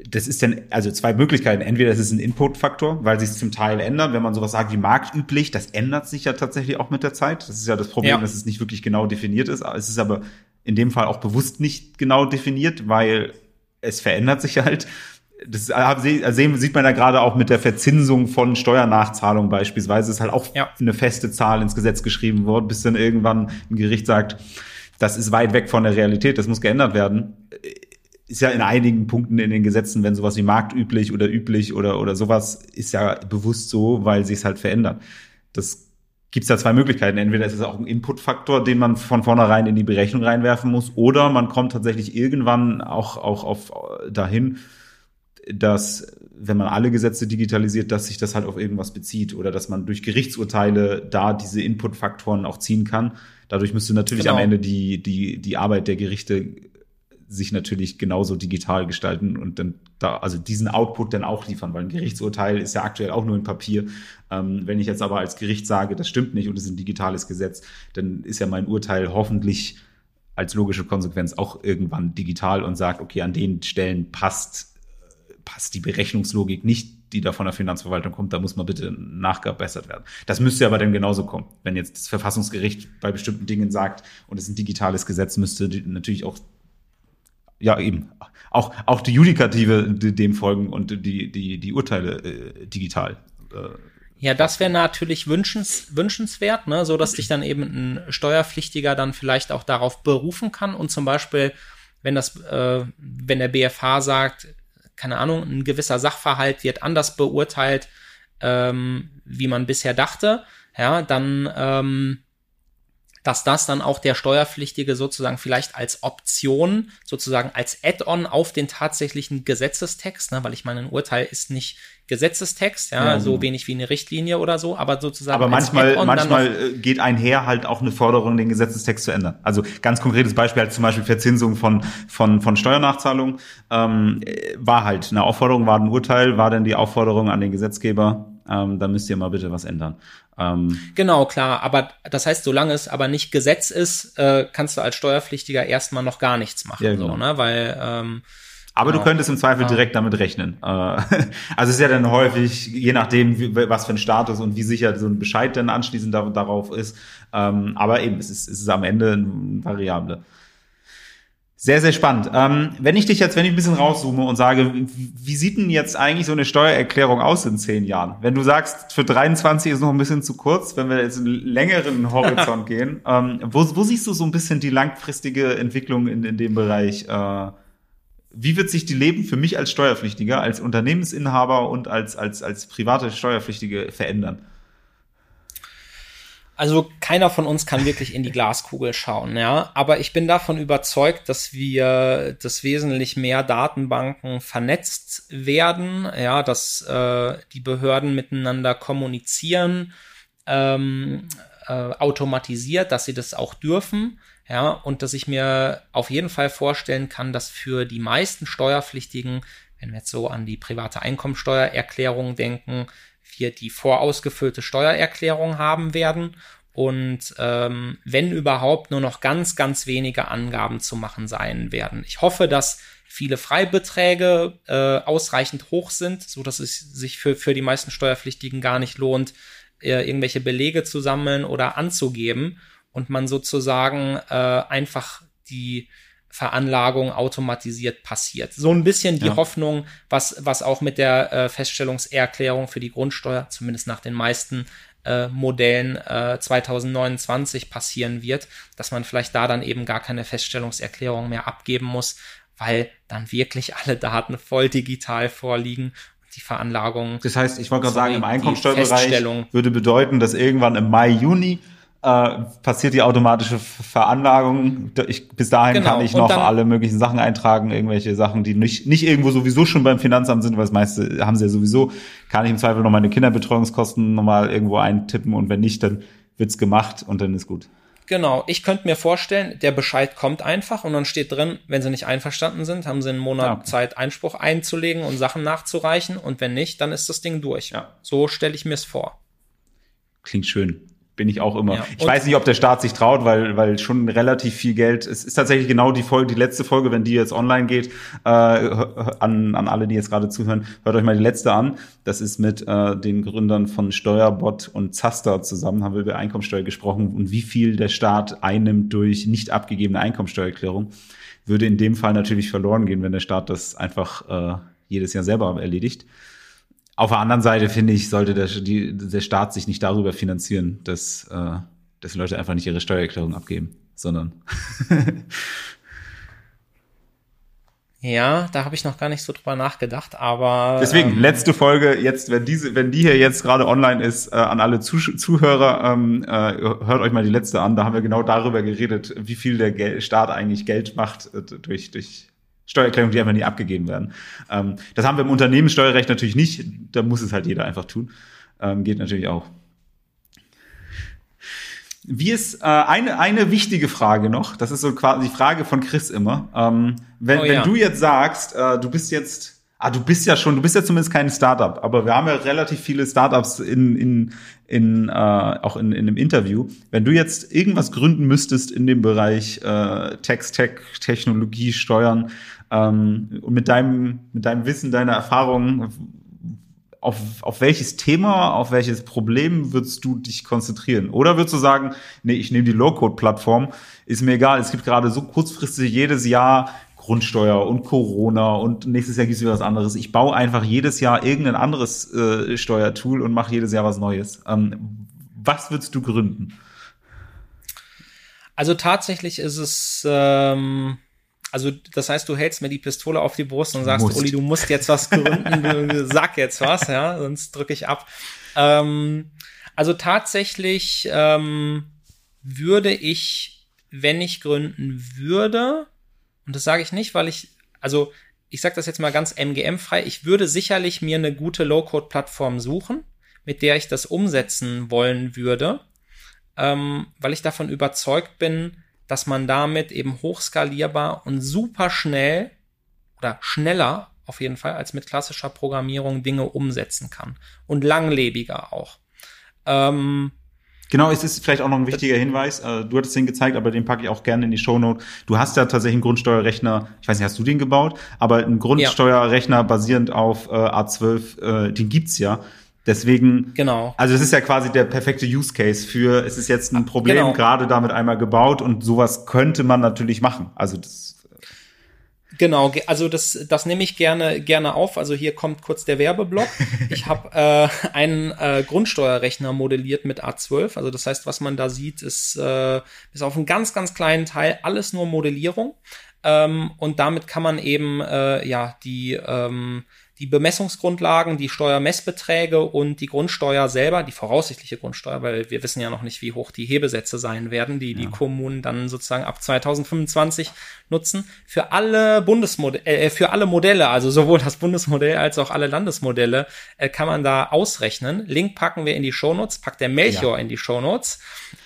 das ist dann, also zwei Möglichkeiten. Entweder es ist ein Input-Faktor, weil sich es zum Teil ändert. Wenn man sowas sagt wie marktüblich, das ändert sich ja tatsächlich auch mit der Zeit. Das ist ja das Problem, ja. dass es nicht wirklich genau definiert ist. Es ist aber in dem Fall auch bewusst nicht genau definiert, weil es verändert sich halt das sehen, sieht man ja gerade auch mit der Verzinsung von Steuernachzahlungen beispielsweise, ist halt auch ja. eine feste Zahl ins Gesetz geschrieben worden, bis dann irgendwann ein Gericht sagt, das ist weit weg von der Realität, das muss geändert werden. Ist ja in einigen Punkten in den Gesetzen, wenn sowas wie marktüblich oder üblich oder, oder sowas, ist ja bewusst so, weil sich es halt verändert. Das gibt's da zwei Möglichkeiten. Entweder ist es auch ein Inputfaktor, den man von vornherein in die Berechnung reinwerfen muss, oder man kommt tatsächlich irgendwann auch, auch auf dahin, dass wenn man alle Gesetze digitalisiert, dass sich das halt auf irgendwas bezieht oder dass man durch Gerichtsurteile da diese Inputfaktoren auch ziehen kann. Dadurch müsste natürlich genau. am Ende die, die, die Arbeit der Gerichte sich natürlich genauso digital gestalten und dann da, also diesen Output dann auch liefern, weil ein Gerichtsurteil ist ja aktuell auch nur ein Papier. Ähm, wenn ich jetzt aber als Gericht sage, das stimmt nicht und es ist ein digitales Gesetz, dann ist ja mein Urteil hoffentlich als logische Konsequenz auch irgendwann digital und sagt, okay, an den Stellen passt passt die Berechnungslogik nicht, die da von der Finanzverwaltung kommt, da muss man bitte nachgebessert werden. Das müsste aber dann genauso kommen. Wenn jetzt das Verfassungsgericht bei bestimmten Dingen sagt und es ist ein digitales Gesetz, müsste natürlich auch ja eben auch auch die Judikative dem folgen und die die die Urteile äh, digital äh, ja, das wäre natürlich wünschens, wünschenswert, ne, so dass sich dann eben ein Steuerpflichtiger dann vielleicht auch darauf berufen kann und zum Beispiel, wenn das, äh, wenn der BFH sagt, keine Ahnung, ein gewisser Sachverhalt wird anders beurteilt, ähm, wie man bisher dachte, ja, dann ähm, dass das dann auch der Steuerpflichtige sozusagen vielleicht als Option, sozusagen als Add-on auf den tatsächlichen Gesetzestext, ne, weil ich meine, ein Urteil ist nicht Gesetzestext, ja, ja, so wenig wie eine Richtlinie oder so, aber sozusagen. Aber manchmal, manchmal äh, geht einher halt auch eine Forderung, den Gesetzestext zu ändern. Also ganz konkretes Beispiel halt zum Beispiel Verzinsung von von von Steuernachzahlungen ähm, war halt eine Aufforderung, war ein Urteil, war dann die Aufforderung an den Gesetzgeber, ähm, da müsst ihr mal bitte was ändern. Ähm, genau, klar. Aber das heißt, solange es aber nicht Gesetz ist, äh, kannst du als Steuerpflichtiger erstmal noch gar nichts machen. Ja, genau. so, ne? Weil ähm, aber genau. du könntest im Zweifel direkt damit rechnen. Äh, <laughs> also es ist ja dann häufig, je nachdem, was für ein Status und wie sicher so ein Bescheid dann anschließend darauf ist. Ähm, aber eben, es ist, es ist am Ende eine Variable. Sehr, sehr spannend. Ähm, wenn ich dich jetzt, wenn ich ein bisschen rauszoome und sage, wie sieht denn jetzt eigentlich so eine Steuererklärung aus in zehn Jahren? Wenn du sagst, für 23 ist noch ein bisschen zu kurz, wenn wir jetzt einen längeren <laughs> Horizont gehen, ähm, wo, wo siehst du so ein bisschen die langfristige Entwicklung in, in dem Bereich? Äh, wie wird sich die Leben für mich als Steuerpflichtiger, als Unternehmensinhaber und als, als, als private Steuerpflichtige verändern? Also keiner von uns kann wirklich in die Glaskugel schauen, ja. Aber ich bin davon überzeugt, dass wir, dass wesentlich mehr Datenbanken vernetzt werden, ja, dass äh, die Behörden miteinander kommunizieren, ähm, äh, automatisiert, dass sie das auch dürfen, ja, und dass ich mir auf jeden Fall vorstellen kann, dass für die meisten Steuerpflichtigen, wenn wir jetzt so an die private Einkommensteuererklärung denken, wir die vorausgefüllte Steuererklärung haben werden und ähm, wenn überhaupt nur noch ganz, ganz wenige Angaben zu machen sein werden. Ich hoffe, dass viele Freibeträge äh, ausreichend hoch sind, so dass es sich für, für die meisten Steuerpflichtigen gar nicht lohnt, äh, irgendwelche Belege zu sammeln oder anzugeben und man sozusagen äh, einfach die Veranlagung automatisiert passiert. So ein bisschen die ja. Hoffnung, was, was auch mit der äh, Feststellungserklärung für die Grundsteuer, zumindest nach den meisten äh, Modellen äh, 2029 passieren wird, dass man vielleicht da dann eben gar keine Feststellungserklärung mehr abgeben muss, weil dann wirklich alle Daten voll digital vorliegen die Veranlagung. Das heißt, ich wollte gerade sagen, im Einkommensteuerbereich würde bedeuten, dass irgendwann im Mai, Juni äh, passiert die automatische Veranlagung. Ich, bis dahin genau. kann ich noch alle möglichen Sachen eintragen, irgendwelche Sachen, die nicht, nicht irgendwo sowieso schon beim Finanzamt sind, weil das meiste haben sie ja sowieso. Kann ich im Zweifel noch meine Kinderbetreuungskosten nochmal irgendwo eintippen und wenn nicht, dann wird's gemacht und dann ist gut. Genau, ich könnte mir vorstellen, der Bescheid kommt einfach und dann steht drin, wenn sie nicht einverstanden sind, haben sie einen Monat ja. Zeit, Einspruch einzulegen und Sachen nachzureichen und wenn nicht, dann ist das Ding durch. Ja. So stelle ich mir es vor. Klingt schön bin ich auch immer. Ja, ich weiß nicht, ob der Staat sich traut, weil weil schon relativ viel Geld. Es ist tatsächlich genau die Folge, die letzte Folge, wenn die jetzt online geht, äh, an an alle, die jetzt gerade zuhören, hört euch mal die letzte an. Das ist mit äh, den Gründern von Steuerbot und Zaster zusammen haben wir über Einkommensteuer gesprochen und wie viel der Staat einnimmt durch nicht abgegebene Einkommensteuererklärung. Würde in dem Fall natürlich verloren gehen, wenn der Staat das einfach äh, jedes Jahr selber erledigt. Auf der anderen Seite finde ich, sollte der, die, der Staat sich nicht darüber finanzieren, dass, äh, dass Leute einfach nicht ihre Steuererklärung abgeben, sondern <laughs> Ja, da habe ich noch gar nicht so drüber nachgedacht, aber deswegen ähm, letzte Folge jetzt, wenn diese, wenn die hier jetzt gerade online ist, äh, an alle Zuh Zuhörer, ähm, äh, hört euch mal die letzte an. Da haben wir genau darüber geredet, wie viel der Gel Staat eigentlich Geld macht äh, durch durch Steuererklärungen, die einfach nie abgegeben werden. Ähm, das haben wir im Unternehmenssteuerrecht natürlich nicht. Da muss es halt jeder einfach tun. Ähm, geht natürlich auch. Wie ist äh, eine, eine wichtige Frage noch, das ist so quasi die Frage von Chris immer. Ähm, wenn, oh, ja. wenn du jetzt sagst, äh, du bist jetzt, ah, du bist ja schon, du bist ja zumindest kein Startup, aber wir haben ja relativ viele Startups in, in, in äh, auch in, in einem Interview. Wenn du jetzt irgendwas gründen müsstest in dem Bereich äh, Text, Tech, Technologie, Steuern, ähm, und mit deinem, mit deinem Wissen, deiner Erfahrung, auf, auf welches Thema, auf welches Problem würdest du dich konzentrieren? Oder würdest du sagen, nee, ich nehme die Low-Code-Plattform, ist mir egal, es gibt gerade so kurzfristig jedes Jahr Grundsteuer und Corona und nächstes Jahr gibt es wieder was anderes. Ich baue einfach jedes Jahr irgendein anderes äh, Steuertool und mache jedes Jahr was Neues. Ähm, was würdest du gründen? Also tatsächlich ist es ähm, also das heißt, du hältst mir die Pistole auf die Brust und sagst, musst. Uli, du musst jetzt was gründen, <laughs> sag jetzt was, ja, sonst drücke ich ab. Ähm, Also tatsächlich ähm, würde ich, wenn ich gründen würde, und das sage ich nicht, weil ich, also ich sage das jetzt mal ganz MGM-frei, ich würde sicherlich mir eine gute Low-Code-Plattform suchen, mit der ich das umsetzen wollen würde, ähm, weil ich davon überzeugt bin, dass man damit eben hochskalierbar und super schnell oder schneller auf jeden Fall als mit klassischer Programmierung Dinge umsetzen kann und langlebiger auch. Ähm, Genau, es ist vielleicht auch noch ein wichtiger Hinweis. Äh, du hattest den gezeigt, aber den packe ich auch gerne in die Shownote. Du hast ja tatsächlich einen Grundsteuerrechner, ich weiß nicht, hast du den gebaut? Aber einen Grundsteuerrechner ja. basierend auf äh, A12, äh, den gibt's ja. Deswegen, genau. also es ist ja quasi der perfekte Use Case für, es ist jetzt ein Problem genau. gerade damit einmal gebaut und sowas könnte man natürlich machen. Also das Genau, also das, das nehme ich gerne, gerne auf. Also hier kommt kurz der Werbeblock. <laughs> Ich habe äh, einen äh, Grundsteuerrechner modelliert mit A12. Also das heißt, was man da sieht, ist, äh, ist auf einen ganz, ganz kleinen Teil alles nur Modellierung. Ähm, und damit kann man eben äh, ja die ähm, die Bemessungsgrundlagen, die Steuermessbeträge und die Grundsteuer selber, die voraussichtliche Grundsteuer, weil wir wissen ja noch nicht, wie hoch die Hebesätze sein werden, die ja. die Kommunen dann sozusagen ab 2025 nutzen. Für alle Bundesmodelle, äh, für alle Modelle, also sowohl das Bundesmodell als auch alle Landesmodelle, äh, kann man da ausrechnen. Link packen wir in die Shownotes, packt der Melchior ja. in die Shownotes.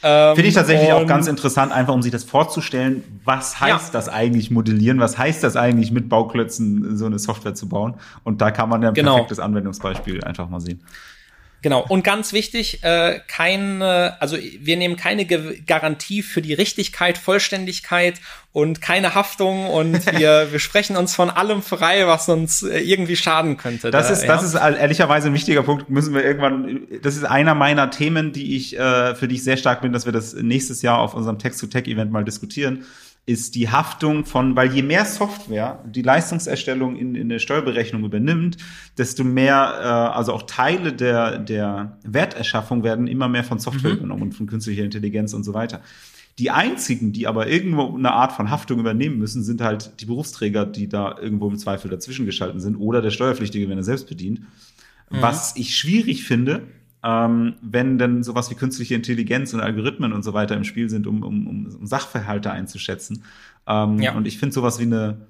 Ähm, Finde ich tatsächlich auch ganz interessant, einfach um sich das vorzustellen. Was heißt ja. das eigentlich modellieren? Was heißt das eigentlich mit Bauklötzen so eine Software zu bauen? Und da kann man ja ein genau. perfektes Anwendungsbeispiel einfach mal sehen. Genau. Und ganz wichtig, äh, keine, also wir nehmen keine Ge Garantie für die Richtigkeit, Vollständigkeit und keine Haftung und <laughs> wir, wir sprechen uns von allem frei, was uns äh, irgendwie schaden könnte. Das da, ist, ja? das ist ehrlicherweise ein wichtiger Punkt. Müssen wir irgendwann, das ist einer meiner Themen, die ich, äh, für die ich sehr stark bin, dass wir das nächstes Jahr auf unserem Text-to-Tech-Event mal diskutieren ist die Haftung von, weil je mehr Software die Leistungserstellung in, in der Steuerberechnung übernimmt, desto mehr, äh, also auch Teile der, der Werterschaffung werden immer mehr von Software mhm. übernommen und von künstlicher Intelligenz und so weiter. Die einzigen, die aber irgendwo eine Art von Haftung übernehmen müssen, sind halt die Berufsträger, die da irgendwo im Zweifel dazwischen geschalten sind oder der Steuerpflichtige, wenn er selbst bedient. Mhm. Was ich schwierig finde, ähm, wenn denn sowas wie künstliche Intelligenz und Algorithmen und so weiter im Spiel sind, um, um, um Sachverhalte einzuschätzen. Ähm, ja. Und ich finde sowas wie eine,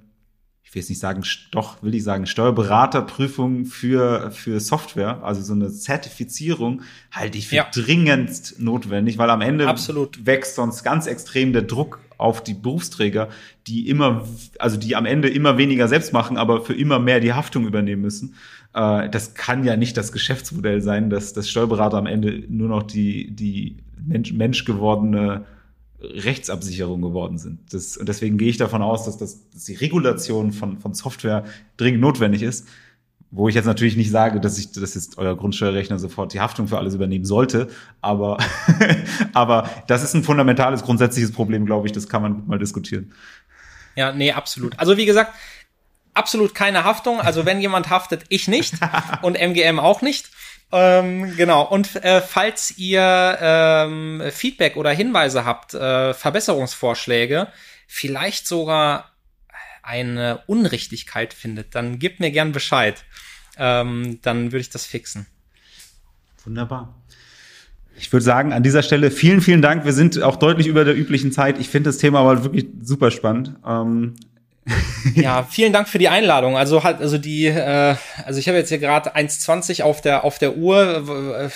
ich will jetzt nicht sagen, doch will ich sagen, Steuerberaterprüfung für, für Software, also so eine Zertifizierung, halte ich für ja. dringendst notwendig, weil am Ende Absolut. wächst sonst ganz extrem der Druck auf die Berufsträger, die immer, also die am Ende immer weniger selbst machen, aber für immer mehr die Haftung übernehmen müssen. Äh, das kann ja nicht das Geschäftsmodell sein, dass das Steuerberater am Ende nur noch die, die Mensch, Mensch gewordene Rechtsabsicherung geworden sind. Das, und deswegen gehe ich davon aus, dass, das, dass die Regulation von, von Software dringend notwendig ist. Wo ich jetzt natürlich nicht sage, dass ich, dass jetzt euer Grundsteuerrechner sofort die Haftung für alles übernehmen sollte, aber, <laughs> aber das ist ein fundamentales, grundsätzliches Problem, glaube ich, das kann man gut mal diskutieren. Ja, nee, absolut. Also wie gesagt, absolut keine Haftung. Also wenn jemand haftet, ich nicht <laughs> und MGM auch nicht. Ähm, genau. Und äh, falls ihr ähm, Feedback oder Hinweise habt, äh, Verbesserungsvorschläge, vielleicht sogar eine Unrichtigkeit findet, dann gebt mir gern Bescheid. Ähm, dann würde ich das fixen. Wunderbar. Ich würde sagen, an dieser Stelle vielen, vielen Dank. Wir sind auch deutlich über der üblichen Zeit. Ich finde das Thema aber wirklich super spannend. Ähm, <laughs> ja, vielen Dank für die Einladung. Also halt, also die, äh, also ich habe jetzt hier gerade 1,20 auf der auf der Uhr.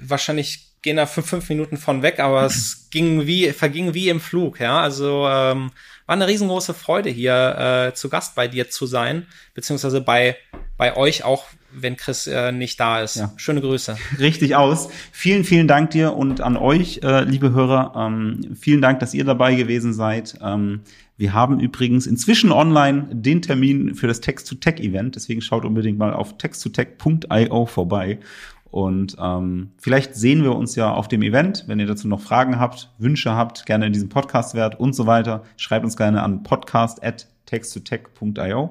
Wahrscheinlich gehen da fünf, fünf Minuten von weg, aber es <clears throat> ging wie, verging wie im Flug, ja. Also ähm, war eine riesengroße Freude hier äh, zu Gast bei dir zu sein, beziehungsweise bei bei euch auch, wenn Chris äh, nicht da ist. Ja. Schöne Grüße. Richtig aus. Vielen, vielen Dank dir und an euch, äh, liebe Hörer. Ähm, vielen Dank, dass ihr dabei gewesen seid. Ähm, wir haben übrigens inzwischen online den Termin für das Text-to-Tech-Event. Deswegen schaut unbedingt mal auf text-to-tech.io vorbei. Und ähm, vielleicht sehen wir uns ja auf dem Event. Wenn ihr dazu noch Fragen habt, Wünsche habt, gerne in diesem Podcast wert und so weiter, schreibt uns gerne an podcast.text2tech.io.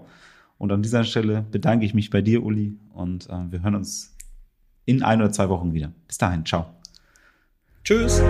Und an dieser Stelle bedanke ich mich bei dir, Uli, und äh, wir hören uns in ein oder zwei Wochen wieder. Bis dahin, ciao. Tschüss.